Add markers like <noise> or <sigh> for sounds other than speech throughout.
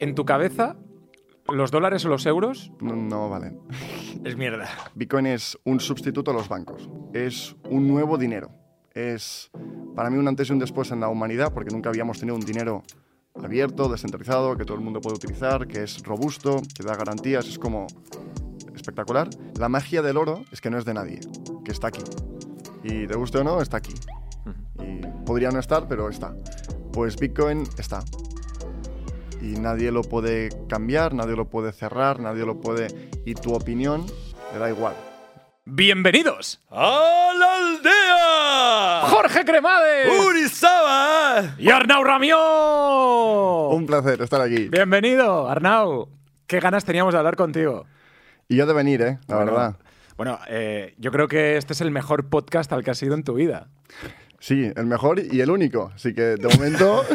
En tu cabeza, los dólares o los euros No, no valen. Es mierda. Bitcoin es un sustituto a los bancos. Es un nuevo dinero. Es para mí un antes y un después en la humanidad porque nunca habíamos tenido un dinero abierto, descentralizado, que todo el mundo puede utilizar, que es robusto, que da garantías, es como espectacular. La magia del oro es que no es de nadie, que está aquí. Y te guste o no, está aquí. Y podría no estar, pero está. Pues Bitcoin está. Y nadie lo puede cambiar, nadie lo puede cerrar, nadie lo puede... Y tu opinión le da igual. ¡Bienvenidos! ¡A la aldea! ¡Jorge Cremades! ¡Urizaba! ¡Y Arnau Ramió! Un placer estar aquí. Bienvenido, Arnau. Qué ganas teníamos de hablar contigo. Y yo de venir, ¿eh? La Bueno, verdad. Bueno, eh, yo creo que este es el mejor podcast al que has ido en tu vida. Sí, el mejor y el único. Así que de momento... <laughs>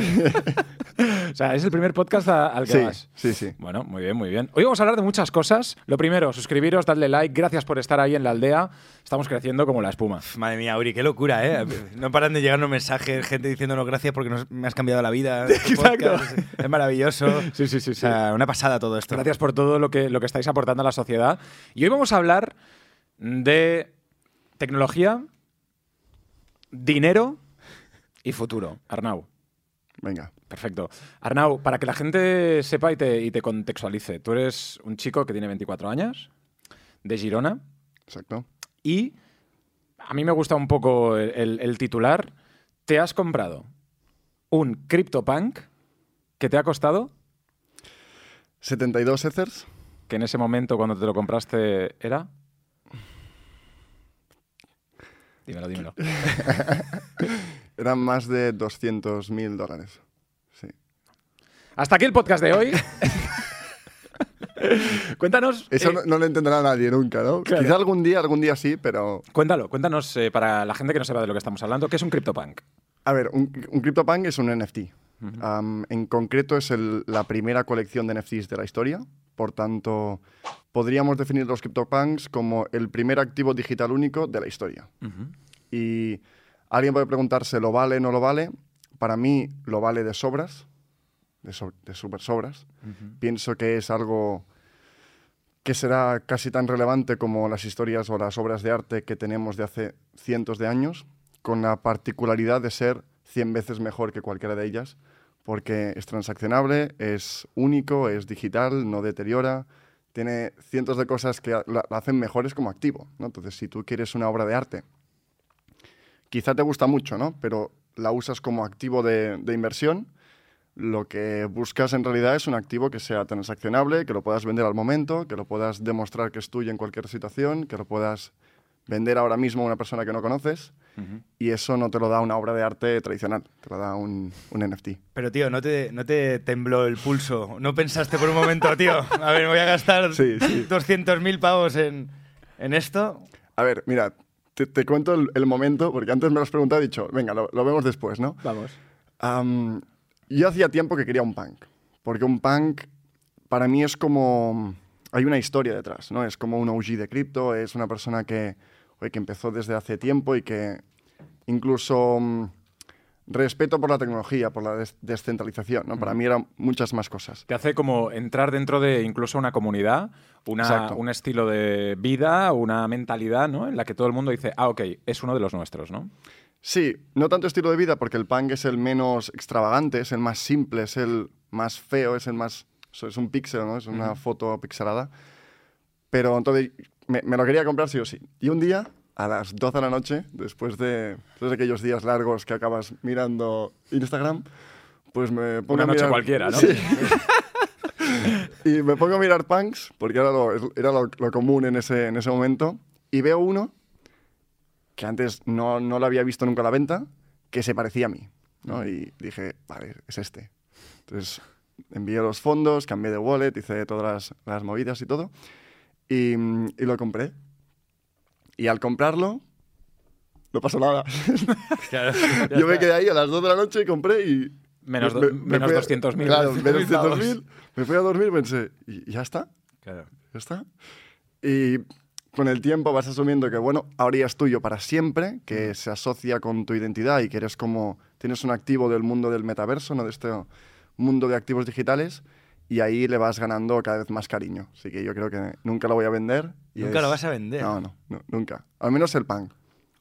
O sea, es el primer podcast a- al que sí, vas. sí, sí. Bueno, muy bien, muy bien. Hoy vamos a hablar de muchas cosas. Lo primero, suscribiros, dadle like. Gracias por estar ahí en la aldea. Estamos creciendo como la espuma. Madre mía, Uri, qué locura, ¿eh? <laughs> No paran de llegarnos mensajes, gente diciéndonos gracias porque nos- me has cambiado la vida. <laughs> este podcast, Es, es maravilloso. Sí, sí, sí, O sea, una pasada todo esto. Gracias por todo lo que, lo que estáis aportando a la sociedad. Y hoy vamos a hablar de tecnología, dinero y futuro. Arnau. Venga. Perfecto. Arnau, para que la gente sepa y te, y te contextualice, tú eres un chico que tiene 24 años, de Girona, Exacto. y a mí me gusta un poco el, el- el titular. Te has comprado un CryptoPunk que te ha costado, 72 Ethers. que en ese momento cuando te lo compraste era... Dímelo, dímelo. <laughs> Eran más de 200 mil dólares. Sí. Hasta aquí el podcast de hoy. <laughs> cuéntanos... Eso eh, no, no lo entenderá nadie nunca, ¿no? Claro. Quizá algún día, algún día sí, pero... Cuéntalo, cuéntanos eh, para la gente que no sepa de lo que estamos hablando, ¿qué es un CryptoPunk? A ver, un, un CryptoPunk es un NFT. En concreto es el- la primera colección de NFTs de la historia. Por tanto, podríamos definir los CryptoPunks como el primer activo digital único de la historia. Y alguien puede preguntarse, ¿lo vale o no lo vale? Para mí lo vale de sobras, de, so- de super sobras. Pienso que es algo que será casi tan relevante como las historias o las obras de arte que tenemos de hace cientos de años, con la particularidad de ser 100 veces mejor que cualquiera de ellas, porque es transaccionable, es único, es digital, no deteriora, tiene cientos de cosas que la hacen mejores como activo. ¿no? Entonces, si tú quieres una obra de arte, quizá te gusta mucho, ¿no? pero la usas como activo de, de inversión, lo que buscas en realidad es un activo que sea transaccionable, que lo puedas vender al momento, que lo puedas demostrar que es tuyo en cualquier situación, que lo puedas vender ahora mismo a una persona que no conoces. Y eso no te lo da una obra de arte tradicional, te lo da un, un NFT. Pero, tío, ¿no te, ¿no te tembló el pulso? ¿No pensaste por un momento, tío? A ver, voy a gastar Sí, sí. 200.000 pavos en, en esto. A ver, mira, te, te cuento el, el momento, porque antes me lo has preguntado y he dicho, venga, lo, lo vemos después, ¿no? Vamos. Am, yo hacía tiempo que quería un punk, porque un punk para mí es como... Hay una historia detrás, ¿no? Es como un OG de cripto, es una persona que, oye, que empezó desde hace tiempo y que incluso mm, respeto por la tecnología, por la des- descentralización, ¿no? Para mí eran muchas más cosas. Te hace como entrar dentro de incluso una comunidad, una, un estilo de vida, una mentalidad, ¿no? En la que todo el mundo dice, ah, ok, es uno de los nuestros, ¿no? Sí, no tanto estilo de vida, porque el punk es el menos extravagante, es el más simple, es el más feo, es el más... Es un píxel, ¿no? Es una foto pixelada. Pero entonces me, me lo quería comprar sí o sí. Y un día, a las 12 de la noche, después de, después de aquellos días largos que acabas mirando Instagram, pues me pongo Una a noche mirar... cualquiera, ¿no? Sí. <laughs> <laughs> y me pongo a mirar punks, porque era lo, era lo, lo común en ese, en ese momento, y veo uno que antes no, no lo había visto nunca a la venta, que se parecía a mí. ¿no? Y dije, vale, es este. Entonces envié los fondos, cambié de wallet, hice todas las, las movidas y todo, y, y lo compré. Y al comprarlo, no pasó nada. <laughs> Claro, Yo me quedé ahí a las 2 de la noche y compré y... Menos, me- me- me menos fui a- 200.000. Claro, menos 200.000 pavos. 200.000. Me fui a dormir y pensé, ¿y ya está? Claro. ¿Ya está? Y con el tiempo vas asumiendo que, bueno, ahora ya es tuyo para siempre, que se asocia con tu identidad y que eres como, tienes un activo del mundo del metaverso, ¿no? De este mundo de activos digitales. y ahí le vas ganando cada vez más cariño. Así que yo creo que nunca lo voy a vender. y Nunca lo es- vas a vender. No, no, no, nunca. Al menos el pan.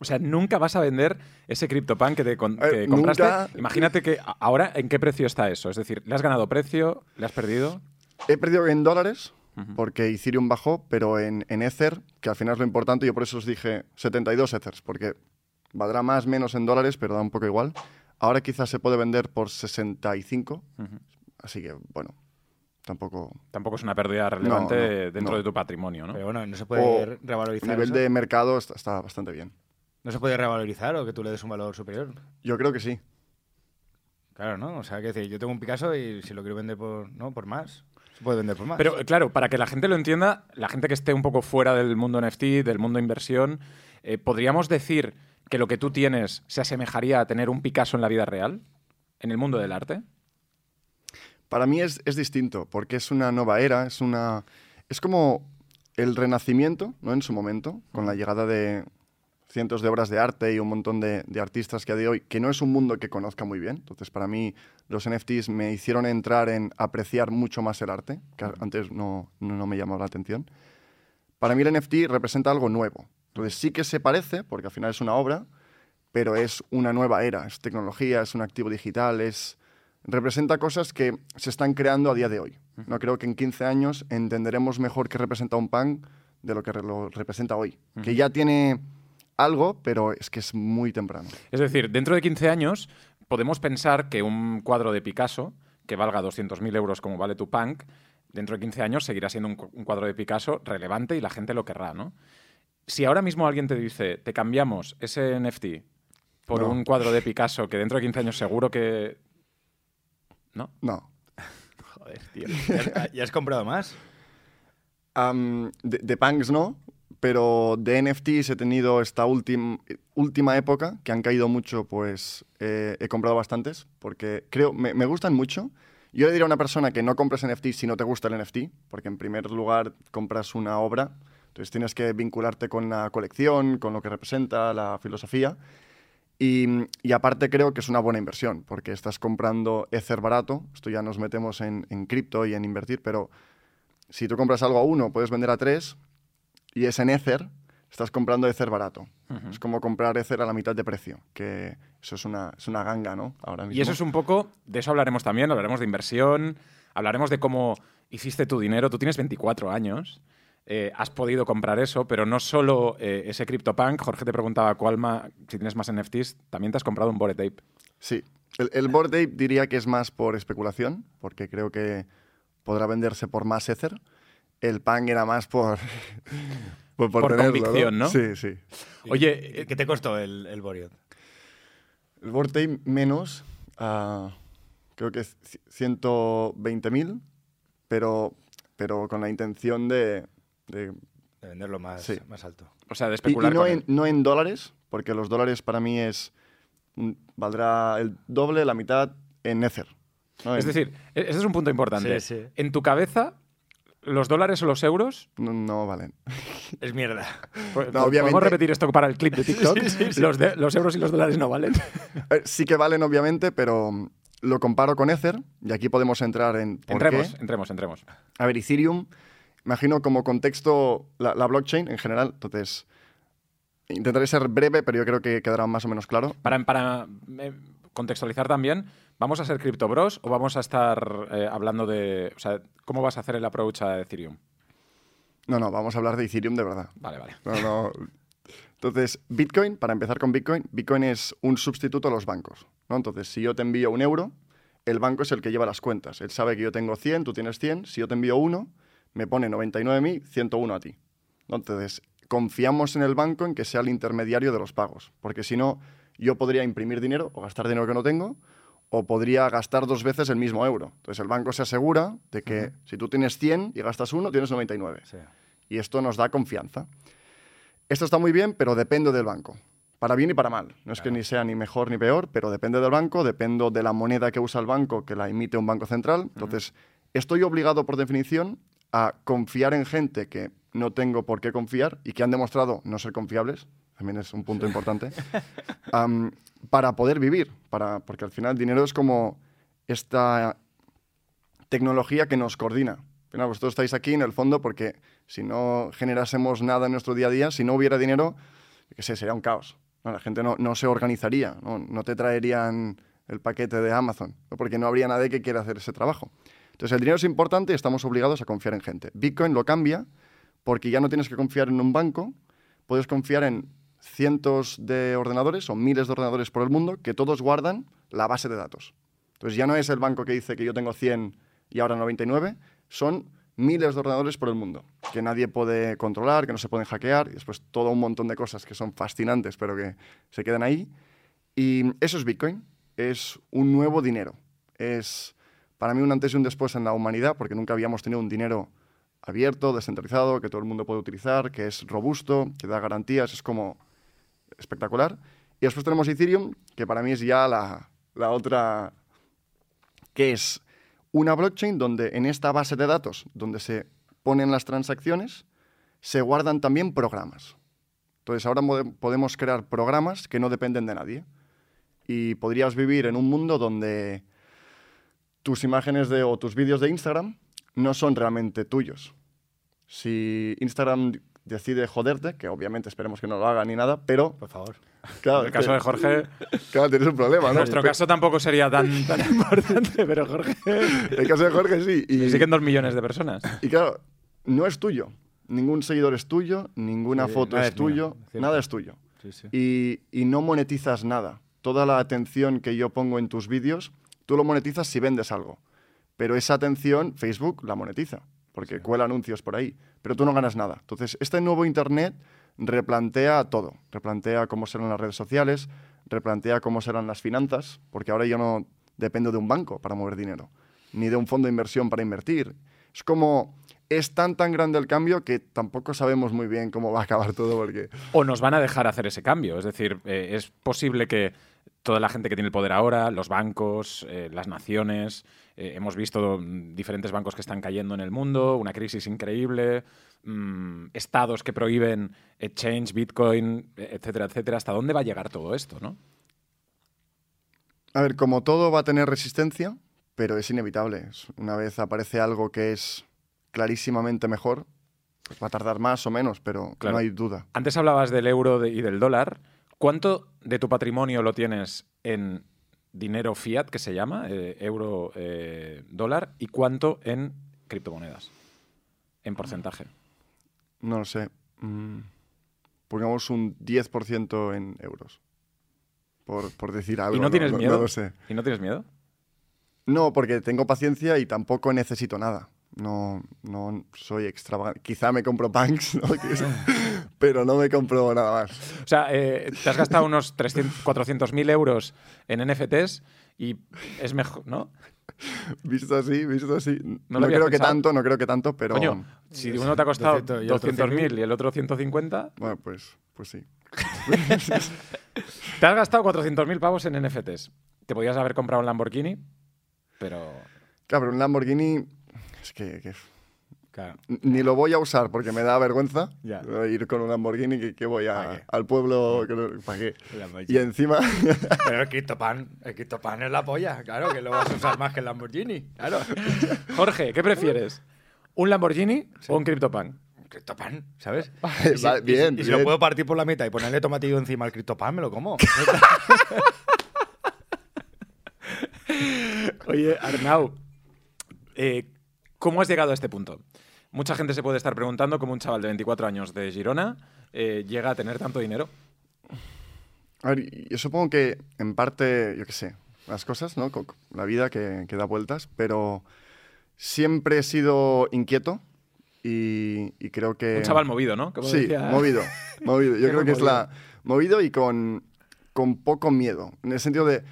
O sea, nunca vas a vender ese CryptoPunk que, te con- Eh, compraste. nunca. Imagínate que ahora, ¿en qué precio está eso? Es decir, ¿le has ganado precio? ¿Le has perdido? He perdido en dólares porque Ethereum bajó, pero en, en Ether, que al final es lo importante, yo por eso os dije 72 Ethers, porque valdrá más, menos en dólares, pero da un poco igual. Ahora quizás se puede vender por 65, así que bueno, tampoco... Tampoco es una pérdida relevante no, dentro no. de tu patrimonio, ¿no? Pero bueno, no se puede O re- A revalorizar. nivel eso? de mercado está, está bastante bien. ¿No se puede revalorizar o que tú le des un valor superior? Yo creo que sí. Claro, ¿no? O sea, que decir, yo tengo un Picasso y si lo quiero vender por, ¿no? por más, se puede vender por más. Pero claro, para que la gente lo entienda, la gente que esté un poco fuera del mundo NFT, del mundo inversión, eh, ¿podríamos decir que lo que tú tienes se asemejaría a tener un Picasso en la vida real? ¿En el mundo del arte? Para mí es, es distinto, porque es una nueva era, es una... Es como el renacimiento, ¿no? En su momento, con la llegada de cientos de obras de arte y un montón de, de artistas que a día de hoy, que no es un mundo que conozca muy bien. Entonces, para mí, los NFTs me hicieron entrar en apreciar mucho más el arte, que antes no, no, no me llamaba la atención. Para mí el NFT representa algo nuevo. Entonces, sí que se parece, porque al final es una obra, pero es una nueva era, es tecnología, es un activo digital, es representa cosas que se están creando a día de hoy. No creo que en 15 años entenderemos mejor qué representa un pan de lo que lo representa hoy, que ya tiene algo, pero es que es muy temprano. Es decir, dentro de 15 años podemos pensar que un cuadro de Picasso, que valga 200.000 euros como vale tu punk, dentro de 15 años seguirá siendo un, cu- un cuadro de Picasso relevante y la gente lo querrá, ¿no? Si ahora mismo alguien te dice, te cambiamos ese NFT por No. un cuadro de Picasso que dentro de 15 años seguro que... ¿No? No. <laughs> Joder, tío. ¿Ya, ya has comprado más? De, de punks no, pero de NFTs he tenido esta última última época que han caído mucho, pues eh, he comprado bastantes, porque creo, me, me gustan mucho. Yo le diría a una persona que no compres NFTs si no te gusta el NFT, porque en primer lugar compras una obra, entonces tienes que vincularte con la colección, con lo que representa, la filosofía. Y, y aparte creo que es una buena inversión, porque estás comprando Ether barato, esto ya nos metemos en, en cripto y en invertir, pero si tú compras algo a uno, puedes vender a tres, y es en Ether, estás comprando Ether barato. Es como comprar Ether a la mitad de precio, que eso es una, es una ganga, ¿no? Ahora mismo. Y eso es un poco, de eso hablaremos también, hablaremos de inversión, hablaremos de cómo hiciste tu dinero. Tú tienes 24 años, eh, has podido comprar eso, pero no solo eh, ese CryptoPunk. Jorge te preguntaba cuál ma- si tienes más NFTs, también te has comprado un Bored Ape. Sí. El, el Bored Ape diría que es más por especulación, porque creo que podrá venderse por más Ether. El Pang era más <laughs> por... por, Por tenerlo, convicción, ¿no? Sí, sí. Oye, ¿Qué, qué te costó el, el Boreot? El Ape menos, ah, creo que es ci- 120.000, pero, pero con la intención de... de- De venderlo más, Sí. más alto. o sea, de y, y especular no, con en, él. no en dólares, porque los dólares para mí es... valdrá el doble, la mitad en Ether. ¿no? Es En- decir, e- ese es un punto importante. Sí, sí. En tu cabeza, los dólares o los euros... no, no valen. Es mierda. <laughs> No, ¿Podemos repetir esto para el clip de <laughs> TikTok? Los, de- los euros y los dólares no valen. <laughs> Eh, sí que valen, obviamente, pero mm, lo comparo con Ether, y aquí podemos entrar en por entremos, qué. entremos, entremos. A ver, Ethereum, imagino como contexto la, la blockchain en general, entonces intentaré ser breve, pero yo creo que quedará más o menos claro. Para, para eh, contextualizar también, ¿vamos a ser Crypto Bros o vamos a estar eh, hablando de. O sea, ¿cómo vas a hacer el approach a Ethereum? No, no, vamos a hablar de Ethereum de verdad. Vale, vale. No, no. Entonces, Bitcoin, para empezar con Bitcoin, Bitcoin es un sustituto a los bancos. ¿no? Entonces, si yo te envío un euro, el banco es el que lleva las cuentas. Él sabe que yo tengo 100, tú tienes 100. Si yo te envío uno, me pone 99 a mí, 101 a ti. Entonces, confiamos en el banco en que sea el intermediario de los pagos. Porque si no, yo podría imprimir dinero o gastar dinero que no tengo, o podría gastar dos veces el mismo euro. Entonces, el banco se asegura de que si tú tienes 100 y gastas uno, tienes 99 Sí. y esto nos da confianza. Esto está muy bien, pero depende del banco. Para bien y para mal. No es que ni sea ni mejor ni peor, pero depende del banco, depende de la moneda que usa el banco, que la emite un banco central. Entonces, estoy obligado por definición a confiar en gente que no tengo por qué confiar y que han demostrado no ser confiables, también es un punto importante, <laughs> para poder vivir. Para, porque al final el dinero es como esta tecnología que nos coordina. Final, vosotros estáis aquí en el fondo porque si no generásemos nada en nuestro día a día, si no hubiera dinero, qué sé, sería un caos. La gente no, no se organizaría, ¿no? no te traerían el paquete de Amazon, porque no habría nadie que quiera hacer ese trabajo. Entonces el dinero es importante y estamos obligados a confiar en gente. Bitcoin lo cambia porque ya no tienes que confiar en un banco, puedes confiar en cientos de ordenadores o miles de ordenadores por el mundo que todos guardan la base de datos. Entonces ya no es el banco que dice que yo tengo 100 y ahora 99, son miles de ordenadores por el mundo que nadie puede controlar, que no se pueden hackear y después todo un montón de cosas que son fascinantes pero que se quedan ahí. Y eso es Bitcoin, es un nuevo dinero. Es para mí un antes y un después en la humanidad porque nunca habíamos tenido un dinero abierto, descentralizado, que todo el mundo puede utilizar, que es robusto, que da garantías, es como espectacular. Y después tenemos Ethereum, que para mí es ya la, la otra, que es una blockchain donde en esta base de datos, donde se ponen las transacciones, se guardan también programas. Entonces ahora podemos crear programas que no dependen de nadie. Y podrías vivir en un mundo donde tus imágenes de, o tus vídeos de Instagram no son realmente tuyos. Si Instagram decide joderte, que obviamente esperemos que no lo haga ni nada, pero... Por favor. Claro, en el caso de Jorge... Claro, tienes un problema, ¿no? En nuestro caso tampoco sería tan, tan <laughs> importante, pero Jorge... En el caso de Jorge sí. Y siguen dos millones de personas. Y claro, no es tuyo. Ningún seguidor es tuyo, ninguna foto es, tuyo, nada es tuyo. Sí, y, y no monetizas nada. Toda la atención que yo pongo en tus vídeos, tú lo monetizas si vendes algo. Pero esa atención Facebook la monetiza, porque cuela anuncios por ahí, pero tú no ganas nada. Entonces, este nuevo Internet replantea todo, replantea cómo serán las redes sociales, replantea cómo serán las finanzas, porque ahora yo no dependo de un banco para mover dinero, ni de un fondo de inversión para invertir. Es como es tan tan grande el cambio que tampoco sabemos muy bien cómo va a acabar todo porque o nos van a dejar hacer ese cambio, es decir, eh, es posible que toda la gente que tiene el poder ahora, los bancos, eh, las naciones, eh, hemos visto diferentes bancos que están cayendo en el mundo, una crisis increíble, mm, estados que prohíben exchange, Bitcoin, etcétera, etcétera. ¿Hasta dónde va a llegar todo esto, no? A ver, como todo va a tener resistencia, pero es inevitable. Una vez aparece algo que es clarísimamente mejor, pues va a tardar más o menos, pero no hay duda. Antes hablabas del euro y del dólar. ¿Cuánto de tu patrimonio lo tienes en dinero fiat, que se llama, eh, euro, eh, dólar, y cuánto en criptomonedas? En porcentaje. No lo sé. Mm, pongamos un 10% en euros. Por, decir algo. ¿Y no tienes miedo? No lo sé. ¿Y no tienes miedo? No, porque tengo paciencia y tampoco necesito nada. No, no soy extravagante. Quizá me compro punks, <laughs> pero no me compro nada más. O sea, eh, te has gastado unos 400.000 euros en NFTs y es mejor, ¿no? Visto así, visto así. No, creo que tanto, no creo que tanto, pero... Coño, si uno te ha costado 200.000 y el otro 150... Bueno, pues, pues sí. <laughs> te has gastado 400.000 pavos en NFTs. Te podías haber comprado un Lamborghini, pero... Claro, pero un Lamborghini es que, ni lo voy a usar porque me da vergüenza ir con un Lamborghini que, voy al pueblo. ¿Para qué? Y encima. <laughs> Pero el CryptoPan, el CryptoPan es la polla, claro, que lo vas a usar más que el Lamborghini. Claro. Jorge, ¿qué prefieres? ¿Un Lamborghini o un CryptoPan? CryptoPan, ¿sabes? <laughs> bien. Y si, lo puedo partir por la mitad y ponerle tomatillo encima al CryptoPan, me lo como. <laughs> Oye, Arnau, eh, ¿Cómo has llegado a este punto? Mucha gente se puede estar preguntando cómo un chaval de 24 años de Girona eh, llega a tener tanto dinero. A ver, yo supongo que en parte, yo qué sé, las cosas, ¿no? La vida que, da vueltas, pero siempre he sido inquieto y, creo que... Un chaval movido, ¿no? sí, movido, movido. Yo <laughs> creo que es la... Movido y con, con poco miedo, en el sentido de...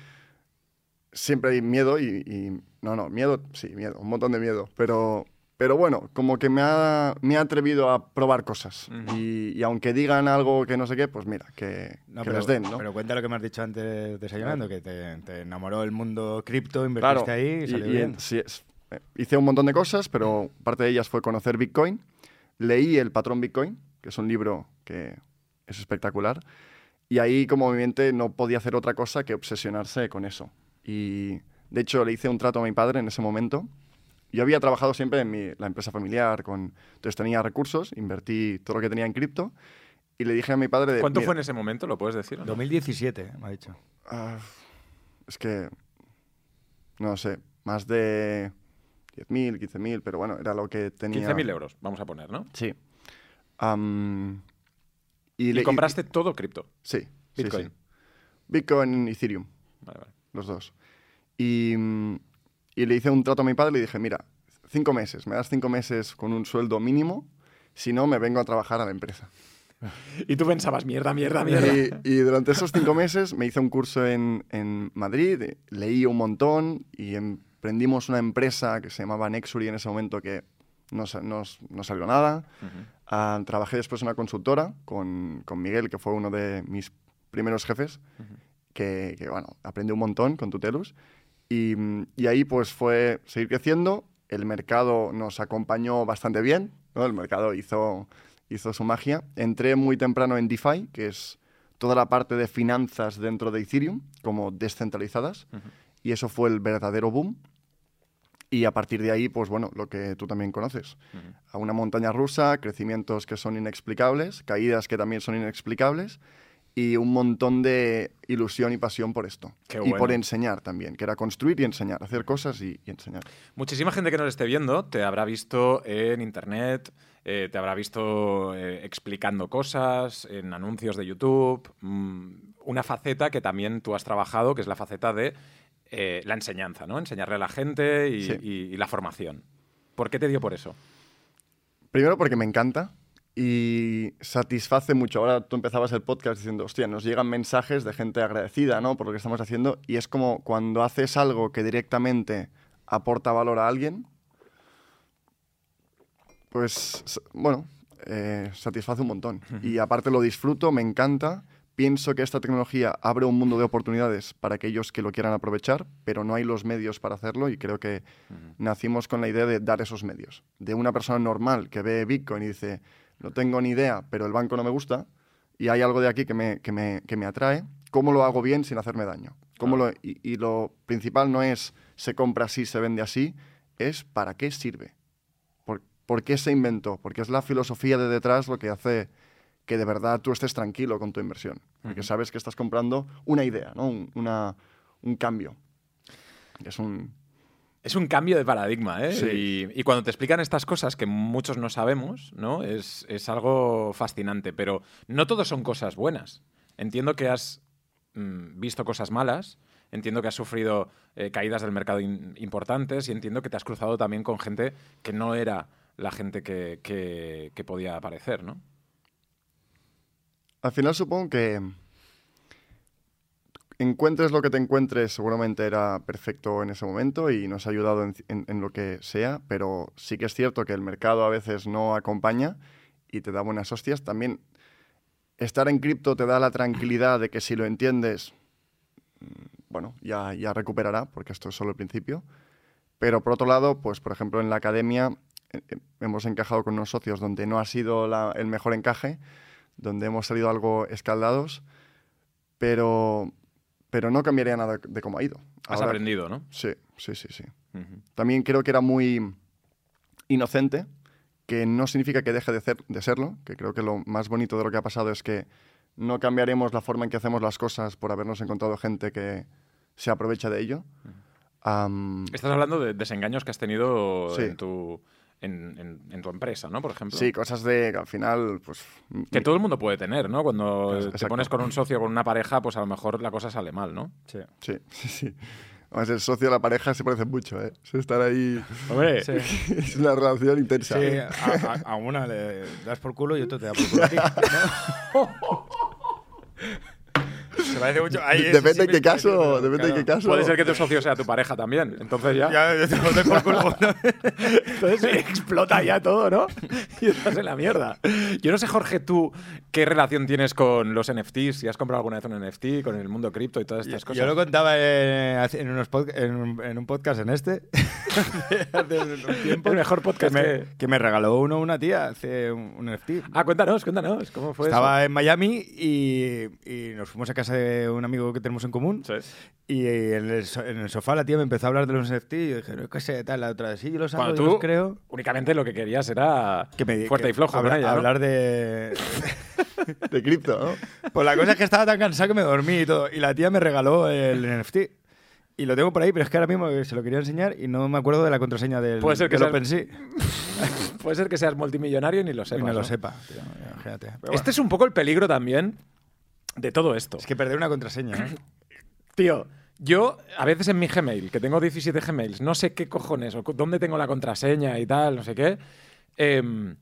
Siempre hay miedo y no, no, miedo, sí, miedo, un montón de miedo. Pero, pero bueno, como que me ha, me ha atrevido a probar cosas. y, aunque digan algo que no sé qué, pues mira, que, les den, ¿no? Pero cuenta lo que me has dicho antes desayunando, que te, enamoró el mundo cripto, invertiste ahí y salió bien. sí, eh, hice un montón de cosas, pero parte de ellas fue conocer Bitcoin. Leí El Patrón Bitcoin, que es un libro que es espectacular. Y ahí como mi mente no podía hacer otra cosa que obsesionarse con eso. Y de hecho, le hice un trato a mi padre en ese momento yo había trabajado siempre en mi, la empresa familiar, con, entonces tenía recursos, invertí todo lo que tenía en cripto y le dije a mi padre... De, ¿Cuánto "Mira, fue en ese momento? ¿Lo puedes decir? o no? 2017, me ha dicho. ah, es que, no sé, más de 10.000, 15.000, pero bueno, era lo que tenía... 15.000 euros, vamos a poner, ¿no? Sí. Y, Y, le- compraste todo cripto. Sí, sí, Bitcoin. sí. Bitcoin y Ethereum, Vale, vale. los dos. Y, mm, y le hice un trato a mi padre y le dije, mira, cinco meses, me das cinco meses con un sueldo mínimo, si no, me vengo a trabajar a la empresa. <laughs> Y tú pensabas, mierda, mierda, mierda. Y, y durante esos cinco meses me hice un curso en, en Madrid, leí un montón y emprendimos una empresa que se llamaba Nexury en ese momento que no, no no salió nada. Ujú. Ah, trabajé después en una consultora con, con Miguel, que fue uno de mis primeros jefes, que, que, bueno, aprendí un montón con Tutelus. Y, y ahí pues fue seguir creciendo, el mercado nos acompañó bastante bien, ¿no? el mercado hizo, hizo su magia. Entré muy temprano en DeFi, que es toda la parte de finanzas dentro de Ethereum, como descentralizadas, y eso fue el verdadero boom. Y a partir de ahí, pues bueno, lo que tú también conoces a una montaña rusa, crecimientos que son inexplicables, caídas que también son inexplicables y un montón de ilusión y pasión por esto. Qué Y por enseñar también, que era construir y enseñar, hacer cosas y, y enseñar. Muchísima gente que nos esté viendo te habrá visto en internet, eh, te habrá visto eh, explicando cosas, en anuncios de YouTube. mm, una faceta que también tú has trabajado, que es la faceta de eh, la enseñanza, ¿no? Enseñarle a la gente y, Sí. y- y la formación. ¿Por qué te dio por eso? Primero porque me encanta y satisface mucho. Ahora tú empezabas el podcast diciendo, hostia, nos llegan mensajes de gente agradecida ¿no? por lo que estamos haciendo y es como cuando haces algo que directamente aporta valor a alguien, pues bueno, eh, satisface un montón. Y aparte lo disfruto, me encanta. Pienso que esta tecnología abre un mundo de oportunidades para aquellos que lo quieran aprovechar, pero no hay los medios para hacerlo y creo que nacimos con la idea de dar esos medios. De una persona normal que ve Bitcoin y dice, no tengo ni idea, pero el banco no me gusta y hay algo de aquí que me, que me, que me atrae, ¿cómo lo hago bien sin hacerme daño? ¿Cómo lo, y, y lo principal no es se compra así, se vende así, es para qué sirve. ¿Por, por qué se inventó? Porque es la filosofía de detrás lo que hace que de verdad tú estés tranquilo con tu inversión. Porque sabes que estás comprando una idea, ¿no? un, una- un cambio. Es un... Es un cambio de paradigma, ¿eh? Sí. Y, y cuando te explican estas cosas que muchos no sabemos, ¿no? Es, es algo fascinante, pero no todos son cosas buenas. Entiendo que has mm, visto cosas malas, entiendo que has sufrido eh, caídas del mercado in- importantes y entiendo que te has cruzado también con gente que no era la gente que, que- que podía aparecer, ¿no? Al final supongo que encuentres lo que te encuentres, seguramente era perfecto en ese momento y nos ha ayudado en, en- en lo que sea, pero sí que es cierto que el mercado a veces no acompaña y te da buenas hostias. También estar en cripto te da la tranquilidad de que si lo entiendes, mm, bueno, ya, ya recuperará, porque esto es solo el principio. Pero por otro lado, pues por ejemplo en la academia eh, eh, hemos encajado con unos socios donde no ha sido la- el mejor encaje, donde hemos salido algo escaldados, pero, pero no cambiaría nada de cómo ha ido. Has Ahora- aprendido, ¿no? Sí, sí, sí, sí. También creo que era muy inocente, que no significa que deje de, ser- de serlo, que creo que lo más bonito de lo que ha pasado es que no cambiaremos la forma en que hacemos las cosas por habernos encontrado gente que se aprovecha de ello. Estás hablando de desengaños que has tenido Sí. en, tu, en, en- en tu empresa, ¿no? Por ejemplo. sí, cosas de que al final, pues... Que mi- todo el mundo puede tener, ¿no? Cuando te pones con un socio, con una pareja, pues a lo mejor la cosa sale mal, ¿no? Sí. Sí, <laughs> sí, sí. Además, el socio de la pareja se parece mucho, ¿eh? Se estar ahí... <laughs> Hombre, <laughs> Sí. es una relación intensa. Sí, a, a- a una le das por culo y otro te da por culo a ti. ¿no? Se parece mucho. Ahí, ese Depende sí en qué caso, depende en claro. qué caso. puede ser que tu socio sea tu pareja también. Entonces ya. Ya, yo te lo por culo. <laughs> Entonces explota ya todo, ¿no? <laughs> Y estás en la mierda. Yo no sé, Jorge, tú qué relación tienes con los NFTs, si has comprado alguna vez un NFT, con el mundo cripto y todas estas cosas. Yo lo contaba en, hace- en unos pod- en, un, en un podcast en este. <laughs> hace un tiempo. El mejor podcast que me, que- que me regaló uno una tía hace un, un NFT. Ah, cuéntanos, cuéntanos. ¿Cómo fue Estaba en Miami y, y nos fuimos a casa de, de un amigo que tenemos en común. Sí. Y en el, so- en el sofá la tía me empezó a hablar de los NFT y yo dije, no, qué sé, tal, la otra, sí, yo los hago, Cuando yo tú los creo. únicamente lo que querías era Que me, fuerte que y flojo habla- con ella, ¿no? Hablar de... <laughs> De cripto, ¿no? Pues la cosa es que estaba tan cansado que me dormí y todo. Y la tía me regaló el NFT. Y lo tengo por ahí, pero es que ahora mismo se lo quería enseñar y no me acuerdo de la contraseña del, Puede ser que del sea- OpenSea. <laughs> Puede ser que seas multimillonario y ni lo Y sepas. no lo sepa, tío, imagínate. Pero Este es un poco el peligro también de todo esto. es que perder una contraseña, ¿eh? <clears throat> Tío, yo a veces en mi Gmail, que tengo 17 Gmails, no sé qué cojones o dónde tengo la contraseña y tal, no sé qué. em,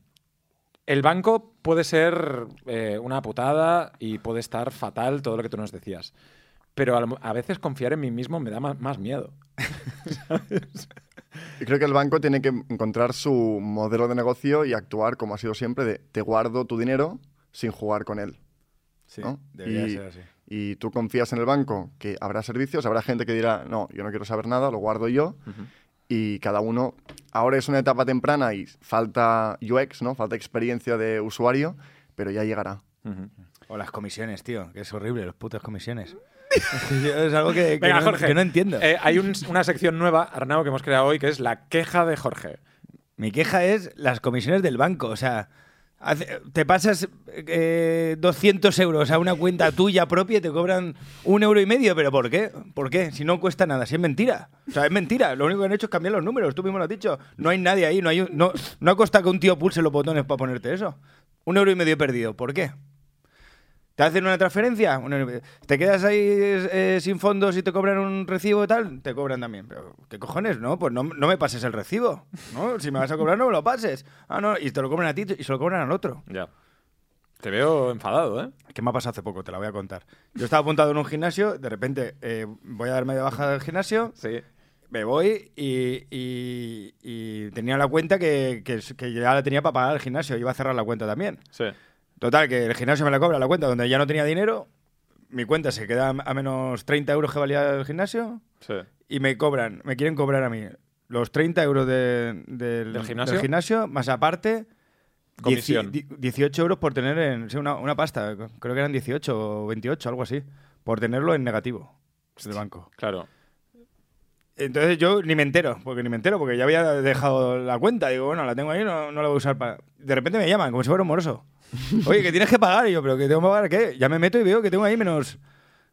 el banco puede ser eh, una putada y puede estar fatal todo lo que tú nos decías. Pero a, veces confiar en mí mismo me da ma- más miedo. Y <laughs> creo que el banco tiene que encontrar su modelo de negocio y actuar como ha sido siempre de te guardo tu dinero sin jugar con él. Sí, ¿no? debería y, ser así. y tú confías en el banco que habrá servicios, habrá gente que dirá, no, yo no quiero saber nada, lo guardo yo. Y cada uno, ahora es una etapa temprana y falta UX, ¿no? Falta experiencia de usuario, pero ya llegará. O las comisiones, tío, que es horrible, los putos comisiones. <laughs> es algo que, que Venga, no, Jorge. que no entiendo. Eh, hay un- una sección nueva, Arnau, que hemos creado hoy, que es la queja de Jorge. Mi queja es las comisiones del banco. O sea, te pasas eh, 200 euros a una cuenta tuya propia y te cobran un euro y medio. ¿Pero por qué? ¿Por qué? Si no cuesta nada, si es mentira. O sea, es mentira. Lo único que han hecho es cambiar los números. Tú mismo lo has dicho. No hay nadie ahí. No, hay no, no ha costado que un tío pulse los botones para ponerte eso. Un euro y medio perdido. ¿Por qué? ¿Te hacen una transferencia? ¿Te quedas ahí eh, sin fondos y te cobran un recibo y tal? Te cobran también. ¿Pero qué cojones? No, pues no, no me pases el recibo. ¿no? Si me vas a cobrar, no me lo pases. Ah, no, y te lo cobran a ti y se lo cobran al otro. Ya. Te veo enfadado, ¿eh? ¿Qué me ha pasado hace poco? Te la voy a contar. Yo estaba apuntado en un gimnasio, de repente eh, voy a darme de baja del gimnasio, Sí. me voy y, y- y tenía la cuenta que, que, que ya la tenía para pagar el gimnasio, iba a cerrar la cuenta también. Sí. Total, que el gimnasio me la cobra la cuenta donde ya no tenía dinero, mi cuenta se queda a menos 30 euros que valía el gimnasio Sí. y me cobran, me quieren cobrar a mí los 30 euros de- del, ¿Del gimnasio? gimnasio, más aparte Comisión. dieci- di- 18 euros por tener en, sí, una, una pasta, creo que eran 18 o 28, algo así, por tenerlo en negativo del banco. Claro. Entonces yo ni me entero, porque ni me entero, porque ya había dejado la cuenta. Digo, bueno, la tengo ahí, no, no la voy a usar para... De repente me llaman, como si fuera un moroso. <laughs> Oye, que tienes que pagar. Y yo, ¿pero que tengo que pagar qué? Ya me meto y veo que tengo ahí menos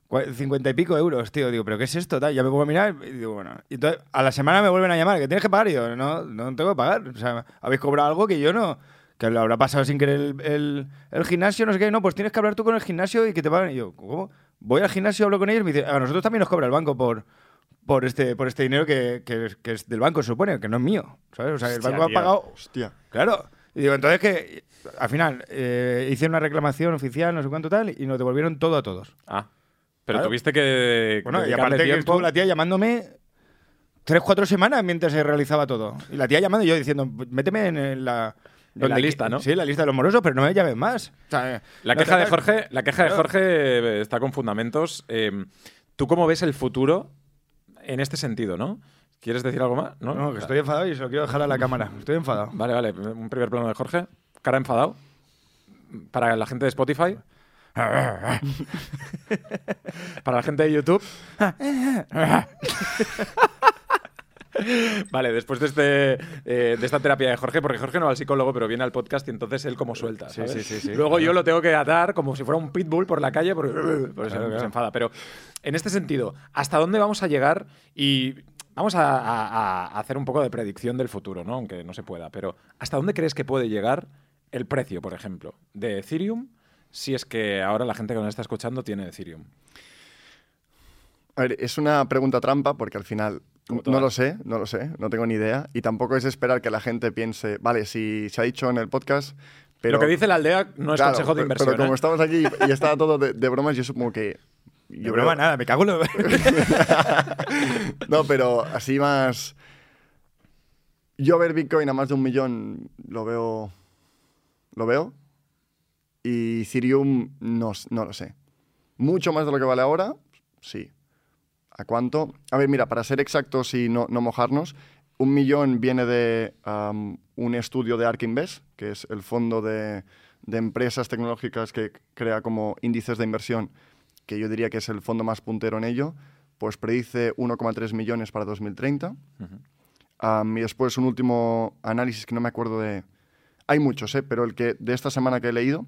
cua- 50 y pico euros, tío. Digo, ¿pero qué es esto? Tal. Ya me pongo a mirar y digo, bueno. Y entonces, a la semana me vuelven a llamar, que tienes que pagar. Y yo, no, no tengo que pagar. O sea, habéis cobrado algo que yo no... Que lo habrá pasado sin querer el, el, el gimnasio, no sé qué. No, pues tienes que hablar tú con el gimnasio y que te paguen. Y yo, ¿cómo? Voy al gimnasio, hablo con ellos y me dicen, a nosotros también nos cobra el banco por, por, este, por este dinero que, que- que es del banco, se supone, que no es mío. ¿Sabes? O sea, el Hostia, banco ha pagado Hostia. Claro. Y digo, entonces que al final eh, hice una reclamación oficial, no sé cuánto tal, y nos devolvieron todo a todos. Ah. Pero tuviste que. Bueno, y aparte que estuvo la tía llamándome tres, cuatro semanas mientras se realizaba todo. Y la tía llamando y yo diciendo, méteme en la... en la lista, ¿no? Sí, la lista de los morosos, pero no me llames más. O sea, La no queja de Jorge, la queja de. Jorge eh, está con fundamentos. Eh, ¿Tú cómo ves el futuro en este sentido, no? ¿Quieres decir algo más? No, No, que estoy enfadado y se lo quiero dejar a la cámara. Estoy enfadado. Vale, vale. Un primer plano de Jorge. Cara enfadado. Para la gente de Spotify. <laughs> Para la gente de YouTube. <laughs> Vale, después de, este, eh, de esta terapia de Jorge, porque Jorge no va al psicólogo, pero viene al podcast y entonces él como suelta. Sí, ¿sabes? sí, sí, sí. Luego yo lo tengo que atar como si fuera un pitbull por la calle porque, <laughs> Claro, claro. se enfada. Pero en este sentido, ¿hasta dónde vamos a llegar? Y vamos a, a- a hacer un poco de predicción del futuro, ¿no? aunque no se pueda. Pero ¿hasta dónde crees que puede llegar el precio, por ejemplo, de Ethereum si es que ahora la gente que nos está escuchando tiene Ethereum? A ver, es una pregunta trampa porque al final no lo sé, no lo sé, no tengo ni idea. Y tampoco es esperar que la gente piense, vale, si se ha dicho en el podcast, pero... Lo que dice la aldea no es Claro, consejo de pero- inversión. Pero como ¿eh? estamos aquí y está todo de, de bromas, yo supongo que... Yo creo- nada, me cago en lo... <laughs> No, pero así más... Yo ver Bitcoin a más de un millón lo veo... Lo veo. Y Ethereum no, no lo sé. Mucho más de lo que vale ahora, sí. ¿A cuánto? A ver, mira, para ser exactos y no, no mojarnos, un millón viene de un estudio de ARK Invest, que es el fondo de, de empresas tecnológicas que crea como índices de inversión que yo diría que es el fondo más puntero en ello, pues predice 1,3 millones para 2030. Am, y después un último análisis que no me acuerdo de... Hay muchos, ¿eh? pero el que de esta semana que he leído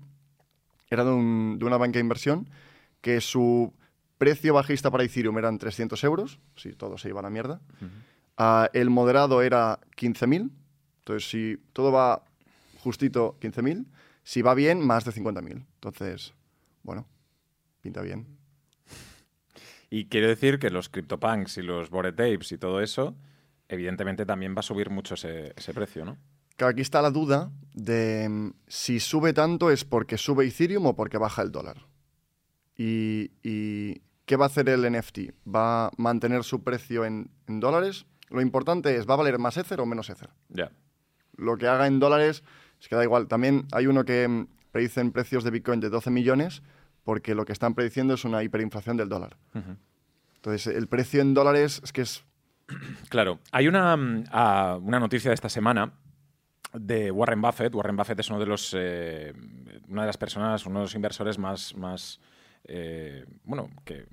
era de, un- de una banca de inversión que su precio bajista para Ethereum eran 300 euros, si todo se iba a la mierda. Ah, el moderado era 15.000, entonces si todo va justito 15.000, si va bien, más de 50.000. Entonces, bueno, pinta bien. Y quiero decir que los CryptoPunks y los Bored Apes y todo eso, evidentemente también va a subir mucho ese, ese precio, ¿no? Claro, aquí está la duda de mm, si sube tanto es porque sube Ethereum o porque baja el dólar. Y, y ¿qué va a hacer el NFT? ¿Va a mantener su precio en, en dólares? Lo importante es, ¿va a valer más Ether o menos Ether? Ya. Lo que haga en dólares es que da igual. También hay uno que mm, predicen precios de Bitcoin de 12 millones porque lo que están prediciendo es una hiperinflación del dólar. Entonces, el precio en dólares es que es Claro, hay una, mm, ah, una noticia de esta semana de Warren Buffett. Warren Buffett es uno de los, eh, una de las personas, uno de los inversores más, más eh, bueno, que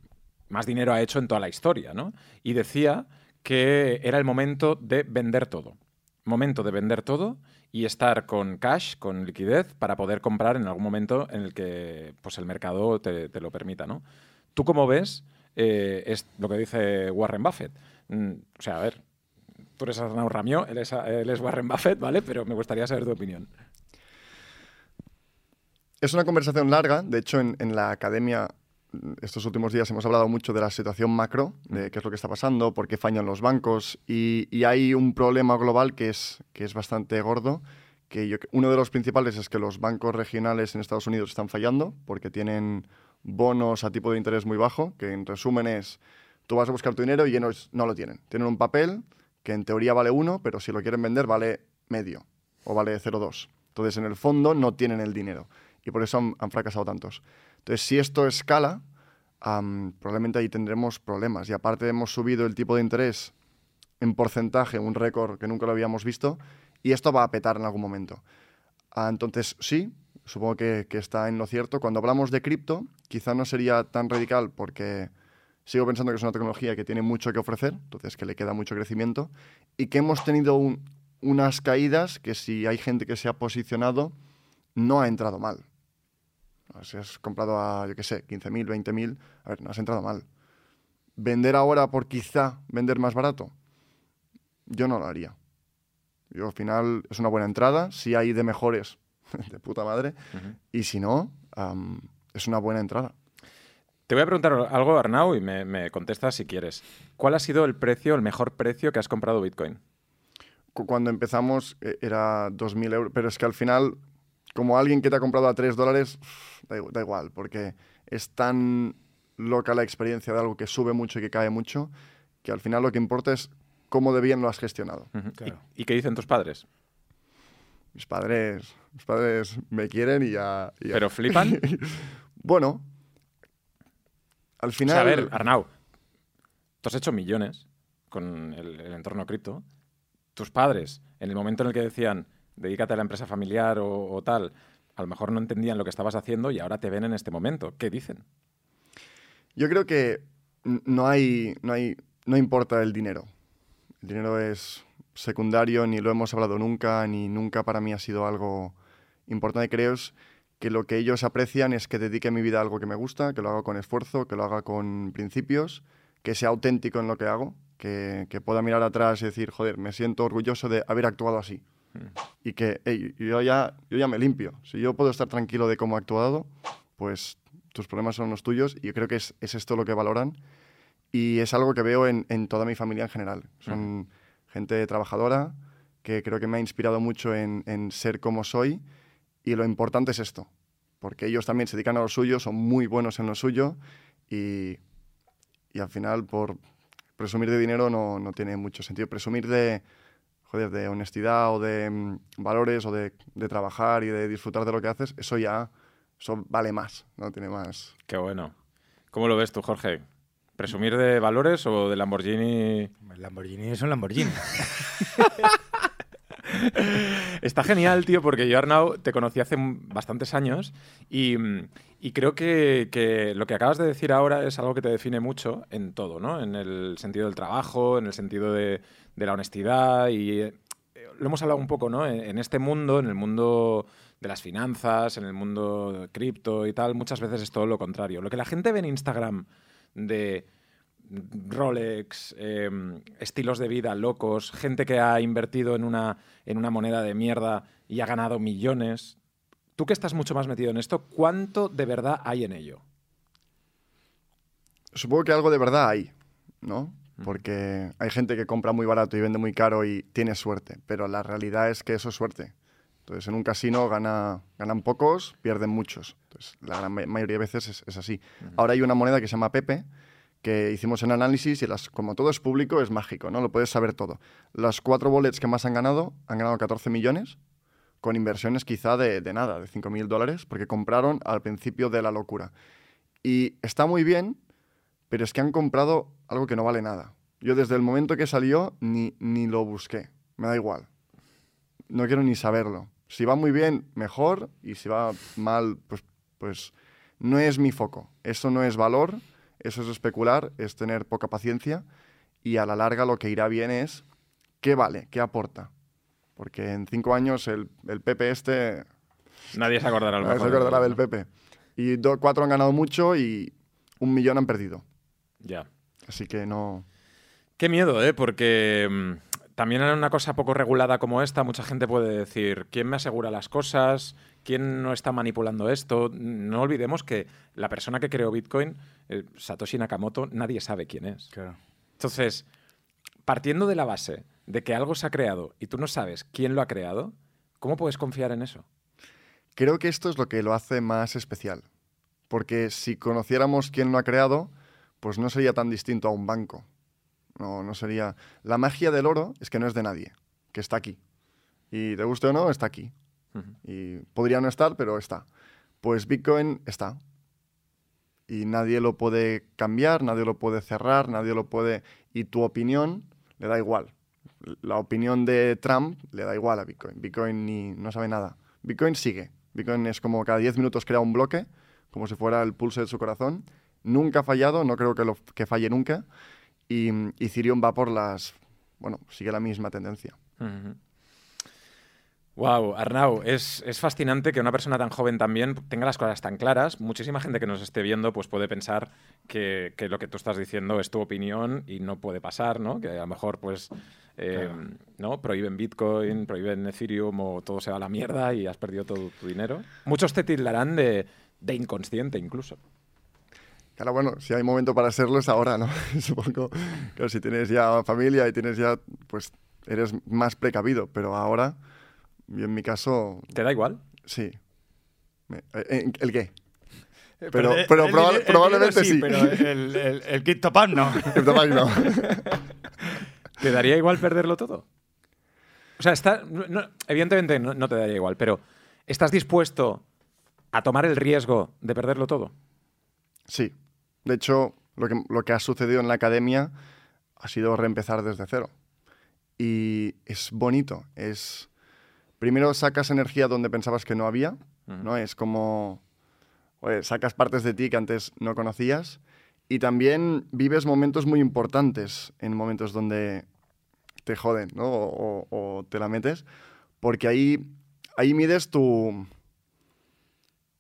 más dinero ha hecho en toda la historia, ¿no? Y decía que era el momento de vender todo. Momento de vender todo y estar con cash, con liquidez, para poder comprar en algún momento en el que pues, el mercado te, te lo permita, ¿no? ¿Tú cómo ves eh, es lo que dice Warren Buffett? Mm, o sea, a ver, tú eres Arnau Ramió, él es, él es Warren Buffett, ¿vale? Pero me gustaría saber tu opinión. Es una conversación larga, de hecho en, en la academia estos últimos días hemos hablado mucho de la situación macro, de qué es lo que está pasando, por qué fallan los bancos y, y hay un problema global que es, que es bastante gordo, que yo- uno de los principales es que los bancos regionales en Estados Unidos están fallando porque tienen bonos a tipo de interés muy bajo, que en resumen es, tú vas a buscar tu dinero y ellos no lo tienen. Tienen un papel que en teoría vale uno, pero si lo quieren vender vale medio o vale 0,2. Entonces en el fondo no tienen el dinero y por eso han, han fracasado tantos. Entonces si esto escala, probablemente ahí tendremos problemas. Y aparte hemos subido el tipo de interés en porcentaje, un récord que nunca lo habíamos visto, y esto va a petar en algún momento. Ah, entonces, sí, supongo que, está en lo cierto. Cuando hablamos de cripto, quizá no sería tan radical porque sigo pensando que es una tecnología que tiene mucho que ofrecer, entonces que le queda mucho crecimiento, y que hemos tenido un- unas caídas que si hay gente que se ha posicionado, no ha entrado mal. Si has comprado a, yo qué sé, 15.000, 20.000, a ver, no has entrado mal. Vender ahora por quizá vender más barato, yo no lo haría. Yo al final es una buena entrada, si hay de mejores, <laughs> de puta madre, y si no, es una buena entrada. Te voy a preguntar algo, Arnau, y me, me contestas si quieres. ¿Cuál ha sido el precio, el mejor precio que has comprado Bitcoin? Cu- Cuando empezamos eh, era 2.000 euros, pero es que al final, como alguien que te ha comprado a 3 dólares, da, igu- da igual, porque es tan loca la experiencia de algo que sube mucho y que cae mucho, que al final lo que importa es cómo de bien lo has gestionado. Claro. ¿Y, y qué dicen tus padres? Mis padres, mis padres me quieren y ya... y ya- ¿Pero flipan? <laughs> bueno, al O final... sea, a ver, Arnau, tú has hecho millones con el, el entorno cripto. Tus padres, en el momento en el que decían, dedícate a la empresa familiar o, tal, a lo mejor no entendían lo que estabas haciendo y ahora te ven en este momento. ¿Qué dicen? Yo creo que no hay, no hay, no importa el dinero. El dinero es secundario, ni lo hemos hablado nunca, ni nunca para mí ha sido algo importante. Creo que lo que ellos aprecian es que dedique mi vida a algo que me gusta, que lo haga con esfuerzo, que lo haga con principios, que sea auténtico en lo que hago, que pueda mirar atrás y decir, joder, me siento orgulloso de haber actuado así. Y que "Ey, yo, ya, yo ya me limpio. Si yo puedo estar tranquilo de cómo he actuado, pues tus problemas son los tuyos y yo creo que es, es esto lo que valoran y es algo que veo en, en toda mi familia en general. Son gente trabajadora que creo que me ha inspirado mucho en, en ser como soy y lo importante es esto, porque ellos también se dedican a lo suyo, son muy buenos en lo suyo y, y al final por presumir de dinero no, no tiene mucho sentido. Presumir de, joder, de honestidad o de mm, valores o de, de trabajar y de disfrutar de lo que haces, eso ya eso vale más, no tiene más. Qué bueno. ¿Cómo lo ves tú, Jorge? ¿Presumir de valores o de Lamborghini? El Lamborghini es un Lamborghini. <laughs> Está genial, tío, porque yo, Arnau, te conocí hace bastantes años y, y creo que, que, lo que acabas de decir ahora es algo que te define mucho en todo, ¿no? En el sentido del trabajo, en el sentido de, de la honestidad y eh, lo hemos hablado un poco, ¿no? En, este mundo, en el mundo de las finanzas, en el mundo cripto y tal, muchas veces es todo lo contrario. Lo que la gente ve en Instagram de Rolex, eh, estilos de vida locos, gente que ha invertido en una, en una moneda de mierda y ha ganado millones. Tú que estás mucho más metido en esto, ¿cuánto de verdad hay en ello? Supongo que algo de verdad hay, ¿no? Porque hay gente que compra muy barato y vende muy caro y tiene suerte, pero la realidad es que eso es suerte. Entonces, en un casino gana, ganan pocos, pierden muchos. Entonces, la gran mayoría de veces es, es así. Uh -huh. Ahora hay una moneda que se llama Pepe, que hicimos en análisis y las, como todo es público, es mágico, ¿no? Lo puedes saber todo. Las cuatro wallets que más han ganado, han ganado 14 millones, con inversiones quizá de, de nada, de 5.000 dólares, porque compraron al principio de la locura. Y está muy bien, pero es que han comprado algo que no vale nada. Yo desde el momento que salió ni, ni lo busqué, me da igual. No quiero ni saberlo. Si va muy bien, mejor, y si va mal, pues, pues no es mi foco. Eso no es valor eso es especular, es tener poca paciencia y a la larga lo que irá bien es qué vale, qué aporta. Porque en cinco años el, el Pepe este... Nadie se acordará, nadie se acordará del Pepe. Y do, cuatro han ganado mucho y un millón han perdido. Ya. Así que no... Qué miedo, ¿eh? Porque mmm, también en una cosa poco regulada como esta, mucha gente puede decir, ¿quién me asegura las cosas? ¿Quién no está manipulando esto? No olvidemos que la persona que creó Bitcoin, eh, Satoshi Nakamoto, nadie sabe quién es. Claro. Entonces, partiendo de la base de que algo se ha creado y tú no sabes quién lo ha creado, ¿cómo puedes confiar en eso? Creo que esto es lo que lo hace más especial. Porque si conociéramos quién lo ha creado, pues no sería tan distinto a un banco. No, no sería... La magia del oro es que no es de nadie, que está aquí. Y te guste o no, está aquí. Uh -huh. Y podría no estar, pero está. Pues Bitcoin está. Y nadie lo puede cambiar, nadie lo puede cerrar, nadie lo puede... Y tu opinión le da igual. La opinión de Trump le da igual a Bitcoin. Bitcoin ni, no sabe nada. Bitcoin sigue. Bitcoin es como cada 10 minutos crea un bloque, como si fuera el pulso de su corazón. Nunca ha fallado, no creo que, lo, que falle nunca. Y, y va por las... Bueno, sigue la misma tendencia. Uh -huh. Wow, Arnau, es, es, fascinante que una persona tan joven también tenga las cosas tan claras. Muchísima gente que nos esté viendo pues puede pensar que, que lo que tú estás diciendo es tu opinión y no puede pasar, ¿no? Que a lo mejor pues eh, claro. ¿no? prohíben Bitcoin, prohíben Ethereum o todo se va a la mierda y has perdido todo tu dinero. Muchos te tildarán de, de inconsciente incluso. Claro, bueno, si hay momento para serlo es ahora, ¿no? <laughs> Supongo. Claro, si tienes ya familia y tienes ya, pues eres más precavido, pero ahora, yo en mi caso... ¿Te da igual? Sí. ¿El qué? Pero, pero, pero el, proba el, probablemente sí, sí. Pero el, el, el CryptoPunk no. <laughs> <laughs> ¿Te daría igual perderlo todo? O sea, está, no, evidentemente no, no te daría igual, pero ¿estás dispuesto a tomar el riesgo de perderlo todo? Sí. De hecho, lo que, lo que ha sucedido en la academia ha sido reempezar desde cero. Y es bonito. Es. Primero sacas energía donde pensabas que no había. ¿no? Es como. Oye, sacas partes de ti que antes no conocías. Y también vives momentos muy importantes en momentos donde te joden, ¿no? O, o, o te la metes. Porque ahí, ahí mides tu,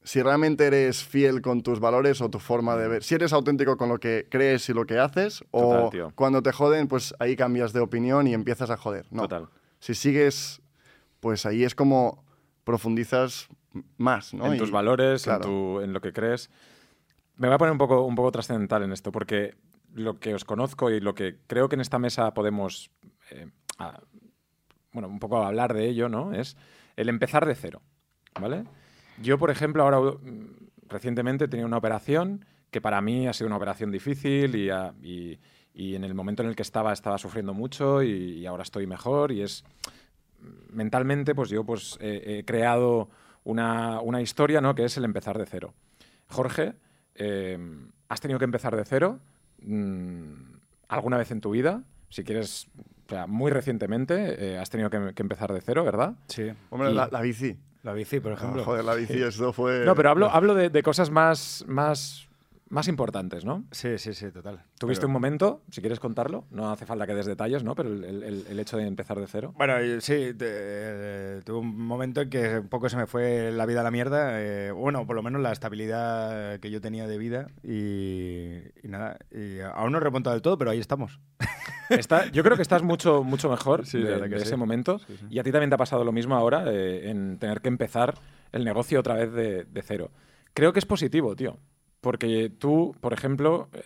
si realmente eres fiel con tus valores o tu forma de ver. Si eres auténtico con lo que crees y lo que haces, o cuando te joden, pues ahí cambias de opinión y empiezas a joder. No. Total. Si sigues, pues ahí es como profundizas más, ¿no? En y, tus valores, claro. en, tu, en, lo que crees. Me voy a poner un poco, un poco trascendental en esto, porque lo que os conozco y lo que creo que en esta mesa podemos, eh, a, bueno, un poco hablar de ello, ¿no? Es el empezar de cero, ¿vale? Yo, por ejemplo, ahora mm, recientemente tenía una operación que para mí ha sido una operación difícil y, y, y en el momento en el que estaba estaba sufriendo mucho y, y ahora estoy mejor y es mentalmente pues yo pues eh, he creado una, una, historia ¿no? que es el empezar de cero. Jorge, eh, ¿has tenido que empezar de cero mm, alguna vez en tu vida? Si quieres O sea, muy recientemente eh, has tenido que, que empezar de cero, ¿verdad? Sí. Hombre, Y- la, la bici. La bici, por Ah, ejemplo. joder, la bici, fue... No, pero hablo, hablo de, de cosas más, más, más importantes, ¿no? Sí, sí, sí, total. Tuviste Pero- un momento, si quieres contarlo, no hace falta que des detalles, ¿no? Pero el, el- el hecho de empezar de cero. Bueno, sí, eh, tuve un momento en que un poco se me fue la vida a la mierda. eh, bueno, por lo menos la estabilidad que yo tenía de vida. Y, y nada, y aún no he remontado del todo, pero ahí estamos. <laughs> Está- yo creo que estás mucho, mucho mejor Sí, de, de sí. ese momento. Sí. Y a ti también te ha pasado lo mismo ahora eh, en tener que empezar el negocio otra vez de, de cero. Creo que es positivo, tío. Porque tú, por ejemplo, eh,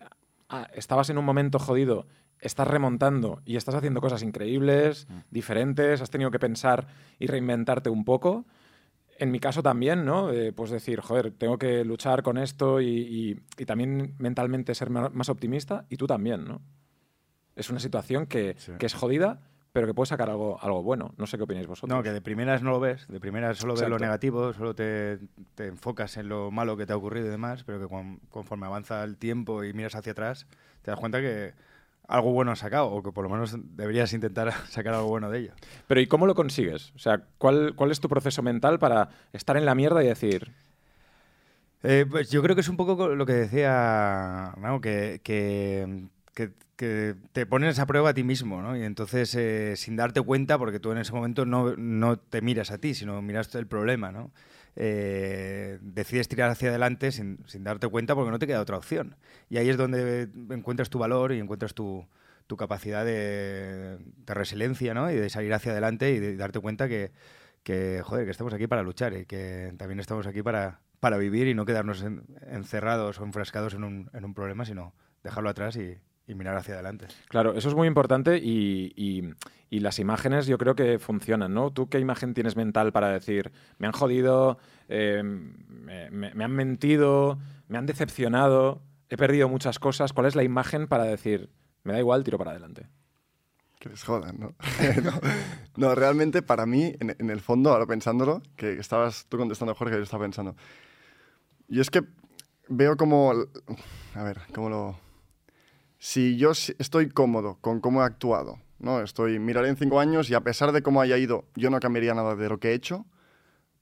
ah, estabas en un momento jodido, estás remontando y estás haciendo cosas increíbles, Mm. diferentes, has tenido que pensar y reinventarte un poco. En mi caso también, ¿no? Eh, pues decir, joder, tengo que luchar con esto y, y- y también mentalmente ser más optimista y tú también, ¿no? Es una situación que, Sí. que es jodida, pero que puede sacar algo, algo bueno. No sé qué opináis vosotros. No, que de primeras no lo ves, de primeras solo ves lo negativo, solo te, te enfocas en lo malo que te ha ocurrido y demás, pero que con- conforme avanza el tiempo y miras hacia atrás, te das cuenta que algo bueno has sacado, o que por lo menos deberías intentar <laughs> sacar algo bueno de ello. Pero ¿y cómo lo consigues? O sea, ¿cuál, ¿cuál es tu proceso mental para estar en la mierda y decir, Eh, pues yo creo que es un poco co- lo que decía, ¿no? que, que, que- que te pones a prueba a ti mismo, ¿no? Y entonces, eh, sin darte cuenta, porque tú en ese momento no, no te miras a ti, sino miras el problema, ¿no? Eh, decides tirar hacia adelante sin, sin darte cuenta porque no te queda otra opción. Y ahí es donde encuentras tu valor y encuentras tu, tu capacidad de, de resiliencia, ¿no? Y de salir hacia adelante y de darte cuenta que, que, joder, que estamos aquí para luchar y que también estamos aquí para, para vivir y no quedarnos en- encerrados o enfrascados en un, en un problema, sino dejarlo atrás y, y mirar hacia adelante. Claro, eso es muy importante y, y- y las imágenes yo creo que funcionan, ¿no? ¿Tú qué imagen tienes mental para decir, me han jodido, eh, me, me- me han mentido, me han decepcionado, he perdido muchas cosas? ¿Cuál es la imagen para decir, me da igual, tiro para adelante? Que les jodan, ¿no? <laughs> no, no, realmente para mí, en, en el fondo, ahora pensándolo, que estabas tú contestando, Jorge, yo estaba pensando. Y es que veo como... A ver, ¿cómo lo...? Si yo estoy cómodo con cómo he actuado, ¿no? Estoy, miraré en cinco años y a pesar de cómo haya ido, yo no cambiaría nada de lo que he hecho,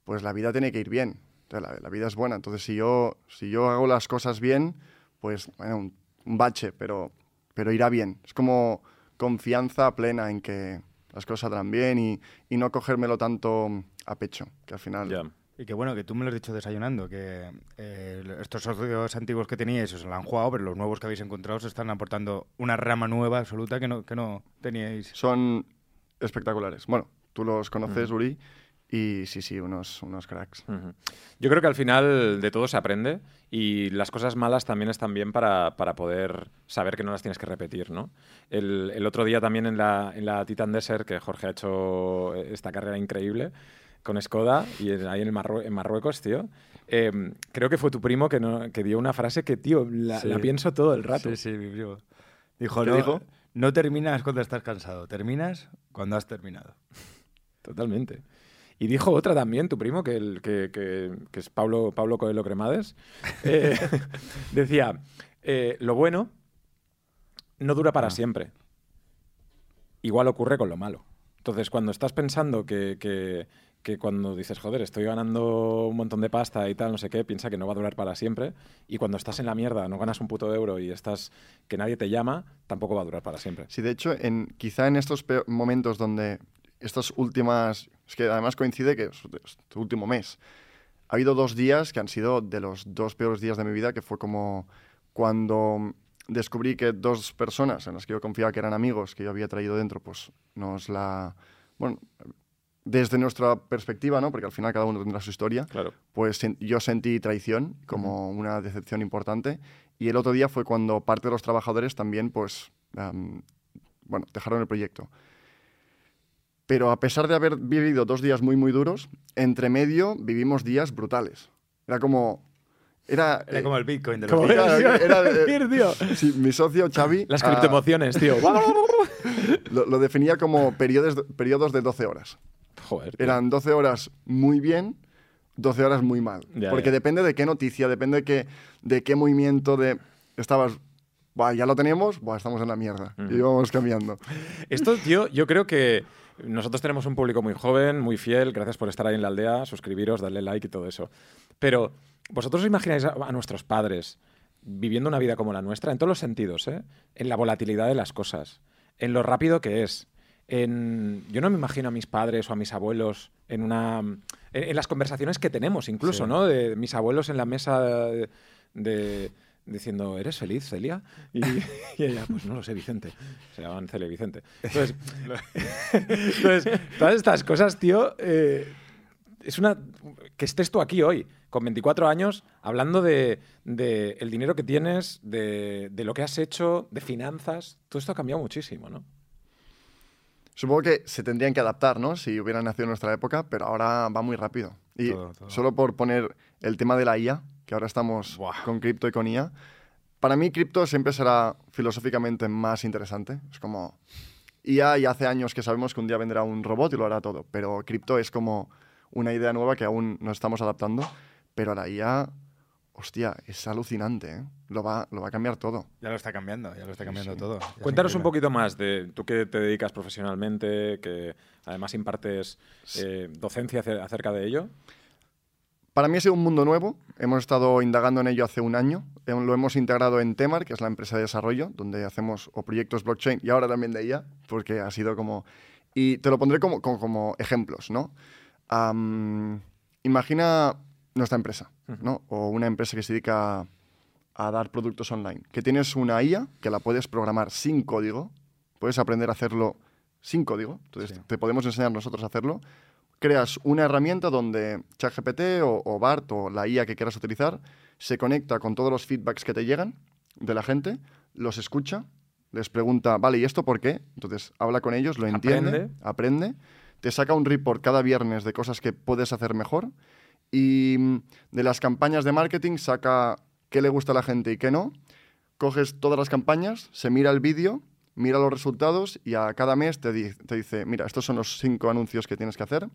pues la vida tiene que ir bien. La, vida es buena. Entonces, si yo, si yo hago las cosas bien, pues, bueno, un, un bache, pero, pero irá bien. Es como confianza plena en que las cosas saldrán bien y, y no cogérmelo tanto a pecho, que al final... Y que bueno, que tú me lo has dicho desayunando, que eh, estos socios antiguos que teníais os lo han jugado, pero los nuevos que habéis encontrado os están aportando una rama nueva absoluta que no, que no teníais. Son espectaculares. Bueno, tú los conoces, Uri, y sí, sí, unos, unos cracks. Yo creo que al final de todo se aprende y las cosas malas también están bien para, para poder saber que no las tienes que repetir, ¿no? El, el otro día también en la, en la Titan Desert, que Jorge ha hecho esta carrera increíble con Skoda y en- ahí en, Marrue- en Marruecos, tío, eh, creo que fue tu primo que, no- que dio una frase que, tío, la, Sí. la pienso todo el rato. Sí, sí, mi primo. Dijo, ¿Qué no, dijo? no terminas cuando estás cansado, terminas cuando has terminado. Totalmente. Y dijo otra también, tu primo, que, el, que, que- que es Pablo, Pablo Coelho Cremades. <laughs> eh, <laughs> decía, eh, lo bueno no dura para Ah. siempre. Igual ocurre con lo malo. Entonces, cuando estás pensando que, que- cuando dices, joder, estoy ganando un montón de pasta y tal, no sé qué, piensa que no va a durar para siempre. Y cuando estás en la mierda, no ganas un puto euro y estás que nadie te llama, tampoco va a durar para siempre. Sí, de hecho, en, quizá en estos momentos donde estas últimas, es que además coincide que es este último mes, ha habido dos días que han sido de los dos peores días de mi vida, que fue como cuando descubrí que dos personas en las que yo confiaba que eran amigos, que yo había traído dentro, pues nos la... Bueno, desde nuestra perspectiva, ¿no? Porque al final cada uno tendrá su historia, Claro. pues yo sentí traición como una decepción importante. Y el otro día fue cuando parte de los trabajadores también, pues, bueno, dejaron el proyecto. Pero a pesar de haber vivido dos días muy, muy duros, entre medio vivimos días brutales. Era como... Era, Era eh, como el Bitcoin de los días. Era de- decir, <laughs> tío. sí, mi socio Xavi <laughs> Las ah, criptoemociones, tío. <laughs> lo, lo definía como periodos, periodos de 12 horas. Joder. Eran 12 horas muy bien, 12 horas muy mal. Ya, Porque ya. depende de qué noticia, depende de qué, de qué movimiento, de... Estabas Buah, ya lo teníamos, Buah, estamos en la mierda. Mm. Y vamos cambiando. Esto, tío, yo creo que nosotros tenemos un público muy joven, muy fiel. Gracias por estar ahí en la aldea, suscribiros, darle like y todo eso. Pero, ¿vosotros os imagináis a, a nuestros padres viviendo una vida como la nuestra, en todos los sentidos, ¿eh? En la volatilidad de las cosas, en lo rápido que es. En... Yo no me imagino a mis padres o a mis abuelos en una. En, en las conversaciones que tenemos, incluso, Sí. ¿no? De mis abuelos en la mesa de. de- diciendo, ¿eres feliz, Celia? Y, <laughs> y ella, pues no lo sé, Vicente. Se llaman Celia y Vicente. Entonces, <laughs> entonces, todas estas cosas, tío, eh, es una. Que estés tú aquí hoy, con 24 años, hablando de, de el dinero que tienes, de, de lo que has hecho, de finanzas. Todo esto ha cambiado muchísimo, ¿no? Supongo que se tendrían que adaptar, ¿no? Si hubieran nacido en nuestra época, pero ahora va muy rápido. Y Todo, todo. solo por poner el tema de la IA, que ahora estamos Buah. con cripto y con IA, para mí cripto siempre será filosóficamente más interesante. Es como IA y hace años que sabemos que un día vendrá un robot y lo hará todo, pero cripto es como una idea nueva que aún no estamos adaptando, pero la IA, hostia, es alucinante, ¿eh? Lo va, lo va a cambiar todo. Ya lo está cambiando, ya lo está cambiando sí. todo. Ya Cuéntanos un poquito más de tú que te dedicas profesionalmente, que además impartes eh, docencia acer- acerca de ello. Para mí ha sido un mundo nuevo. Hemos estado indagando en ello hace un año. Lo hemos integrado en Temar, que es la empresa de desarrollo, donde hacemos o proyectos blockchain y ahora también de IA, porque ha sido como... Y te lo pondré como, como, como ejemplos, ¿no? Imagina nuestra empresa, ¿no? O una empresa que se dedica a, dar productos online. Que tienes una IA que la puedes programar sin código. Puedes aprender a hacerlo sin código. Entonces, Sí. te podemos enseñar nosotros a hacerlo creas una herramienta donde ChatGPT o, o BART o la IA que quieras utilizar se conecta con todos los feedbacks que te llegan de la gente, los escucha, les pregunta, vale, ¿y esto por qué? Entonces habla con ellos, lo entiende, Aprende. aprende, te saca un report cada viernes de cosas que puedes hacer mejor y mm, de las campañas de marketing saca qué le gusta a la gente y qué no. Coges todas las campañas, se mira el vídeo, mira los resultados y a cada mes te, di- te dice, mira, estos son los cinco anuncios que tienes que hacer.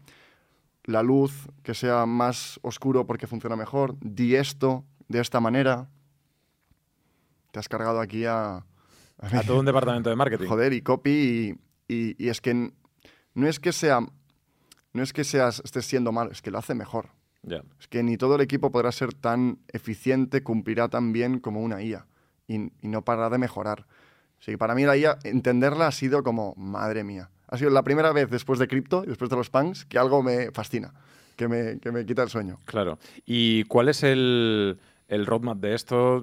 La luz que sea más oscuro porque funciona mejor. Di esto de esta manera. Te has cargado aquí a... A todo un departamento de marketing. Joder, y copy y, y- y es que no es que sea... No es que seas, estés siendo malo, es que lo hace mejor. Es que ni todo el equipo podrá ser tan eficiente, cumplirá tan bien como una IA y, y no parará de mejorar. Así que para mí la IA, entenderla ha sido como, madre mía. Ha sido la primera vez después de cripto y después de los punks que algo me fascina, que me, que me quita el sueño. Claro. ¿Y cuál es el, el roadmap de esto?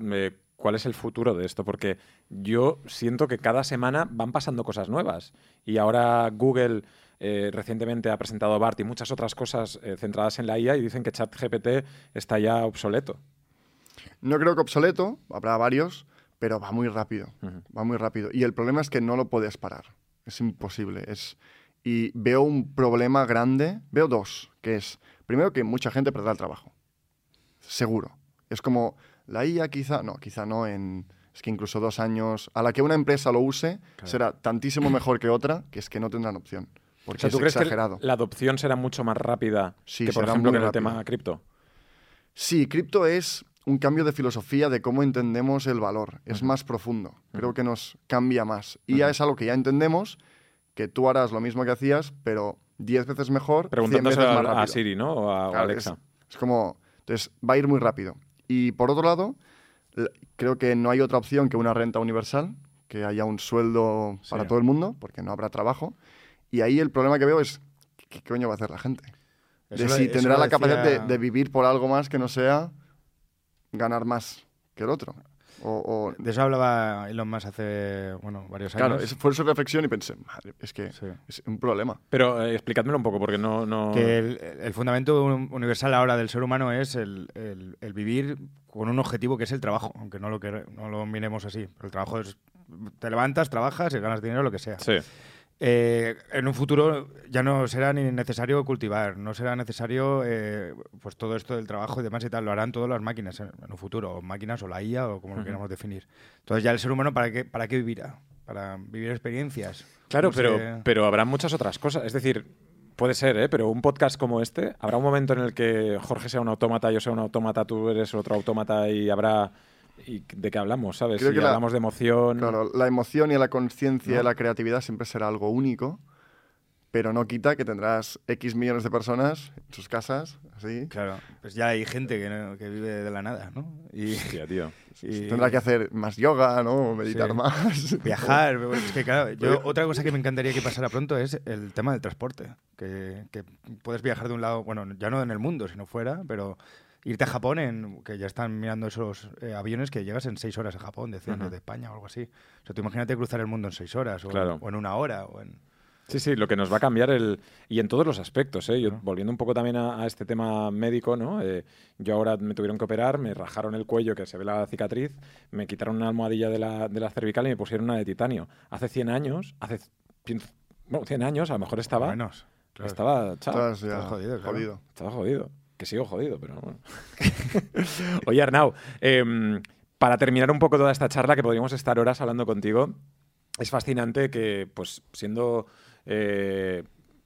¿Cuál es el futuro de esto? Porque yo siento que cada semana van pasando cosas nuevas. Y ahora Google eh, recientemente ha presentado BART y muchas otras cosas eh, centradas en la IA y dicen que ChatGPT está ya obsoleto. No creo que obsoleto, habrá varios, pero va muy rápido. Va muy rápido. Y el problema es que no lo puedes parar. Es imposible. Es... Y veo un problema grande, veo dos, que es, primero que mucha gente perderá el trabajo. Seguro. Es como, la IA quizá, no, quizá no en, es que incluso dos años, a la que una empresa lo use, será tantísimo mejor que otra, que es que no tendrán opción. O Porque sea, ¿tú es crees exagerado. que la adopción será mucho más rápida Sí, que, por ejemplo, que en el tema cripto? Sí, cripto es un cambio de filosofía de cómo entendemos el valor. Es más profundo. Creo que nos cambia más. Y ya es algo que ya entendemos, que tú harás lo mismo que hacías, pero 10 veces mejor, 100 veces Preguntándose más a, rápido. a Siri, ¿no? O a, a Claro, Alexa. Es, es como... Entonces, va a ir muy rápido. Y por otro lado, creo que no hay otra opción que una renta universal, que haya un sueldo para todo el mundo, porque no habrá trabajo. Y ahí el problema que veo es, ¿qué, qué coño va a hacer la gente? Eso de si tendrá la capacidad de, vivir por algo más que no sea ganar más que el otro. O, o- De eso hablaba Elon Musk hace, bueno, varios años. claro, es- fue su reflexión y pensé, madre, es que Sí. es un problema. Pero eh, explicádmelo un poco, porque no... no... Que el, el fundamento un- universal ahora del ser humano es el, el- el vivir con un objetivo que es el trabajo, aunque no lo, no lo miremos así. Pero el trabajo es, te levantas, trabajas y ganas dinero, lo que sea. Sí. Eh, en un futuro ya no será ni necesario cultivar, no será necesario eh, pues todo esto del trabajo y demás y tal, lo harán todas las máquinas en, en un futuro, o máquinas o la IA o como lo queramos definir. Entonces ya el ser humano para qué, para qué vivirá, para vivir experiencias. Claro, pero, pero habrá muchas otras cosas. Es decir, puede ser, ¿eh? pero un podcast como este, habrá un momento en el que Jorge sea un autómata, yo sea un autómata, tú eres otro autómata y habrá ¿Y de qué hablamos, sabes? Creo Si que la- hablamos de emoción... Claro, la emoción y la conciencia ¿No? y la creatividad siempre será algo único, pero no quita que tendrás X millones de personas en sus casas, así. Claro, pues ya hay gente que, no- que vive de la nada, ¿no? Y, Hostia, tío. <laughs> y Tendrá que hacer más yoga, ¿no? Meditar Sí. más. <laughs> viajar. Es que, claro, yo, otra cosa que me encantaría que pasara pronto es el tema del transporte. Que, que puedes viajar de un lado, bueno, ya no en el mundo, sino fuera, pero irte a Japón, en, que ya están mirando esos eh, aviones que llegas en seis horas a Japón, decían, Ujú. desde España o algo así. O sea, tú imagínate cruzar el mundo en seis horas, o, Claro. o en una hora, o en... Sí, sí, lo que nos va a cambiar el... Y en todos los aspectos, ¿eh? Yo, Claro. volviendo un poco también a, a este tema médico, ¿no? Eh, yo ahora me tuvieron que operar, me rajaron el cuello, que se ve la cicatriz, me quitaron una almohadilla de la, de la cervical y me pusieron una de titanio. Hace 100 años, hace... cien- Bueno, 100 años, a lo mejor estaba... Menos. Claro. Estaba... chao. Estás ya Estás jodido, claro. jodido. Estaba jodido. Que sigo jodido, pero bueno. <laughs> Oye, Arnau, em, para terminar un poco toda esta charla, que podríamos estar horas hablando contigo, es fascinante que, pues, siendo eh,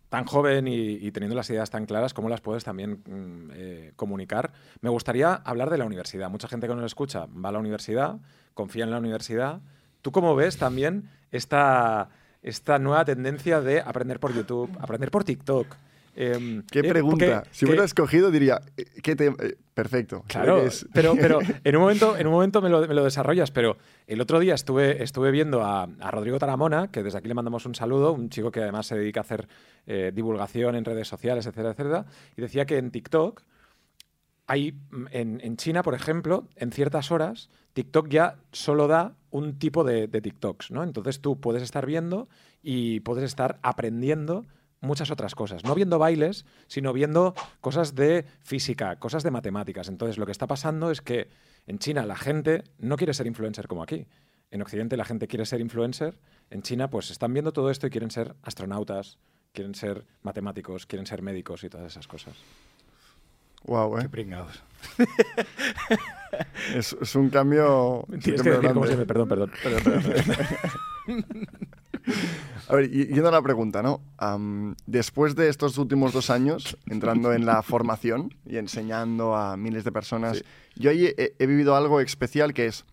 tan joven y, teniendo las ideas tan claras, cómo las puedes también mm, eh, comunicar. Me gustaría hablar de la universidad. Mucha gente que nos escucha va a la universidad, confía en la universidad. ¿Tú cómo ves también esta, esta nueva tendencia de aprender por YouTube, aprender por TikTok? Em, ¿Qué eh, pregunta? porque- si hubiera escogido, diría, eh, ¿qué te... eh, perfecto. Claro, <laughs> pero, pero <laughs> en un momento, en un momento me, lo, me lo desarrollas, pero el otro día estuve, estuve viendo a, a Rodrigo Taramona, que desde aquí le mandamos un saludo, un chico que además se dedica a hacer eh, divulgación en redes sociales, etcétera, etcétera, y decía que en TikTok hay, mm, en, en China, por ejemplo, en ciertas horas, TikTok ya solo da un tipo de, de TikToks, ¿no? Entonces tú puedes estar viendo y puedes estar aprendiendo muchas otras cosas. No viendo bailes, sino viendo cosas de física, cosas de matemáticas. Entonces lo que está pasando es que en China la gente no quiere ser influencer como aquí. En Occidente la gente quiere ser influencer. En China pues están viendo todo esto y quieren ser astronautas, quieren ser matemáticos, quieren ser médicos y todas esas cosas. Guau, Qué ¿eh? pringados. <laughs> Es, es un cambio... Tienes que decir perdón, perdón, perdón. <laughs> A ver, yendo a la pregunta, ¿no? Am, después de estos últimos dos años, entrando en la <laughs> formación y enseñando a miles de personas, Sí. yo ahí he, he vivido algo especial que es,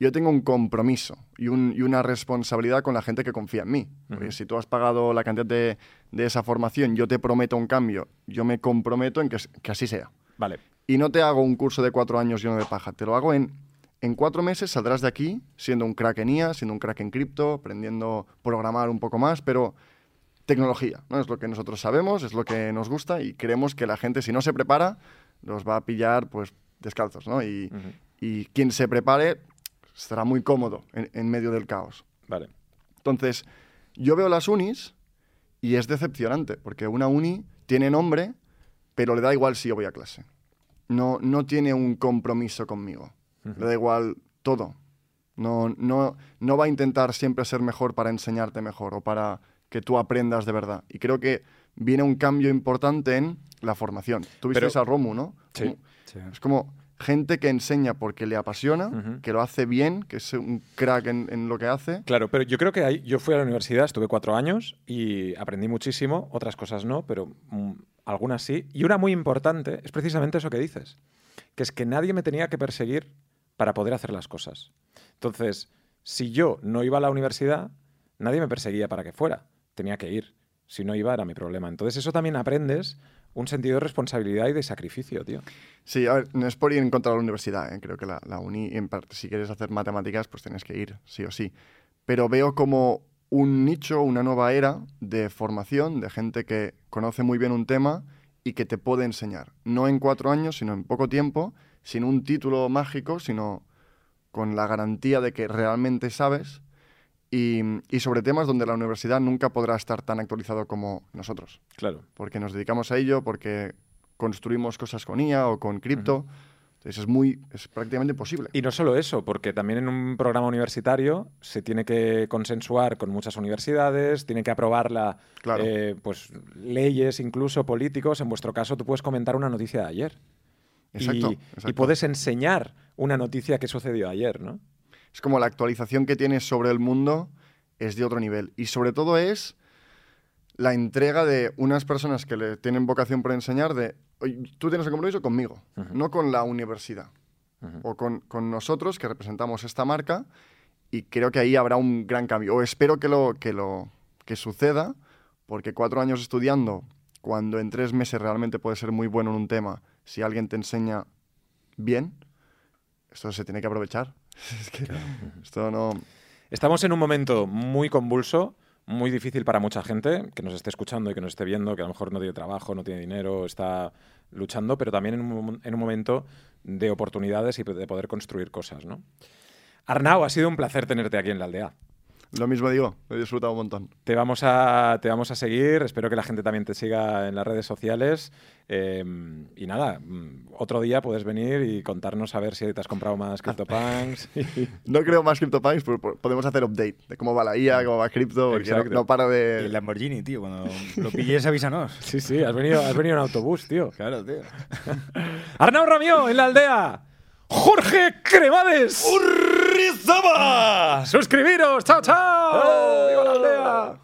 yo tengo un compromiso y, un- y una responsabilidad con la gente que confía en mí. Porque Ujú. si tú has pagado la cantidad de, de esa formación, yo te prometo un cambio, yo me comprometo en que, que así sea. Vale. Y no te hago un curso de cuatro años lleno de paja, te lo hago en, en cuatro meses, saldrás de aquí siendo un crack en IA, siendo un crack en cripto, aprendiendo a programar un poco más, pero tecnología, ¿no? Es lo que nosotros sabemos, es lo que nos gusta y creemos que la gente, si no se prepara, los va a pillar pues descalzos, ¿no? Y, y quien se prepare estará muy cómodo en, en medio del caos. Vale. Entonces, yo veo las unis y es decepcionante, porque una uni tiene nombre, pero le da igual si yo voy a clase. No, no tiene un compromiso conmigo. Le da igual todo. No, no, no va a intentar siempre ser mejor para enseñarte mejor o para que tú aprendas de verdad. Y creo que viene un cambio importante en la formación. Tú Pero- a Romu, ¿no? Sí. Como- Sí. Es como gente que enseña porque le apasiona, que lo hace bien, que es un crack en, en lo que hace. Claro, pero yo creo que ahí, yo fui a la universidad, estuve cuatro años y aprendí muchísimo, otras cosas no, pero mm, algunas sí. Y una muy importante es precisamente eso que dices, que es que nadie me tenía que perseguir para poder hacer las cosas. Entonces, si yo no iba a la universidad, nadie me perseguía para que fuera, tenía que ir. Si no iba era mi problema. Entonces eso también aprendes un sentido de responsabilidad y de sacrificio, tío. Sí, a ver, no es por ir en contra de la universidad, ¿eh? creo que la, uni, en parte, si quieres hacer matemáticas, pues tienes que ir, sí o sí. Pero veo como un nicho, una nueva era de formación, de gente que conoce muy bien un tema y que te puede enseñar. No en cuatro años, sino en poco tiempo, sin un título mágico, sino con la garantía de que realmente sabes y, y sobre temas donde la universidad nunca podrá estar tan actualizado como nosotros Claro. porque nos dedicamos a ello, porque construimos cosas con IA o con cripto. Entonces es muy, es prácticamente imposible. Y no solo eso, porque también en un programa universitario se tiene que consensuar con muchas universidades, tiene que aprobarla Claro. eh, pues, leyes, incluso políticos. En vuestro caso, tú puedes comentar una noticia de ayer. Exacto, y, exacto. y puedes enseñar una noticia que sucedió ayer, ¿no? Es como la actualización que tienes sobre el mundo es de otro nivel. Y sobre todo es la entrega de unas personas que le tienen vocación por enseñar de, "Oye, tú tienes el compromiso conmigo, no con la universidad. o con, con nosotros que representamos esta marca y creo que ahí habrá un gran cambio. O espero que lo que, lo, que suceda, porque cuatro años estudiando, cuando en tres meses realmente puedes ser muy bueno en un tema, si alguien te enseña bien, esto se tiene que aprovechar. <laughs> Es que esto no... Estamos en un momento muy convulso, muy difícil para mucha gente que nos esté escuchando y que nos esté viendo, que a lo mejor no tiene trabajo, no tiene dinero, está luchando, pero también en un, en un momento de oportunidades y de poder construir cosas, ¿no? Arnau, ha sido un placer tenerte aquí en la aldea. Lo mismo digo, he disfrutado un montón. Te vamos a, te vamos a seguir, espero que la gente también te siga en las redes sociales. Eh, y nada, mm, otro día puedes venir y contarnos a ver si te has comprado más <laughs> CryptoPunks. no creo más CryptoPunks, pero podemos hacer update de cómo va la IA, cómo va Crypto, porque no, no, para de... El Lamborghini, tío, cuando lo pilles avísanos. <laughs> sí, sí, has venido, has venido en autobús, tío. Claro, tío. <laughs> Arnau Ramió, en la aldea. Jorge Cremades. ¡Urrizaba! Suscribiros. Chao, chao. ¡Viva la aldea!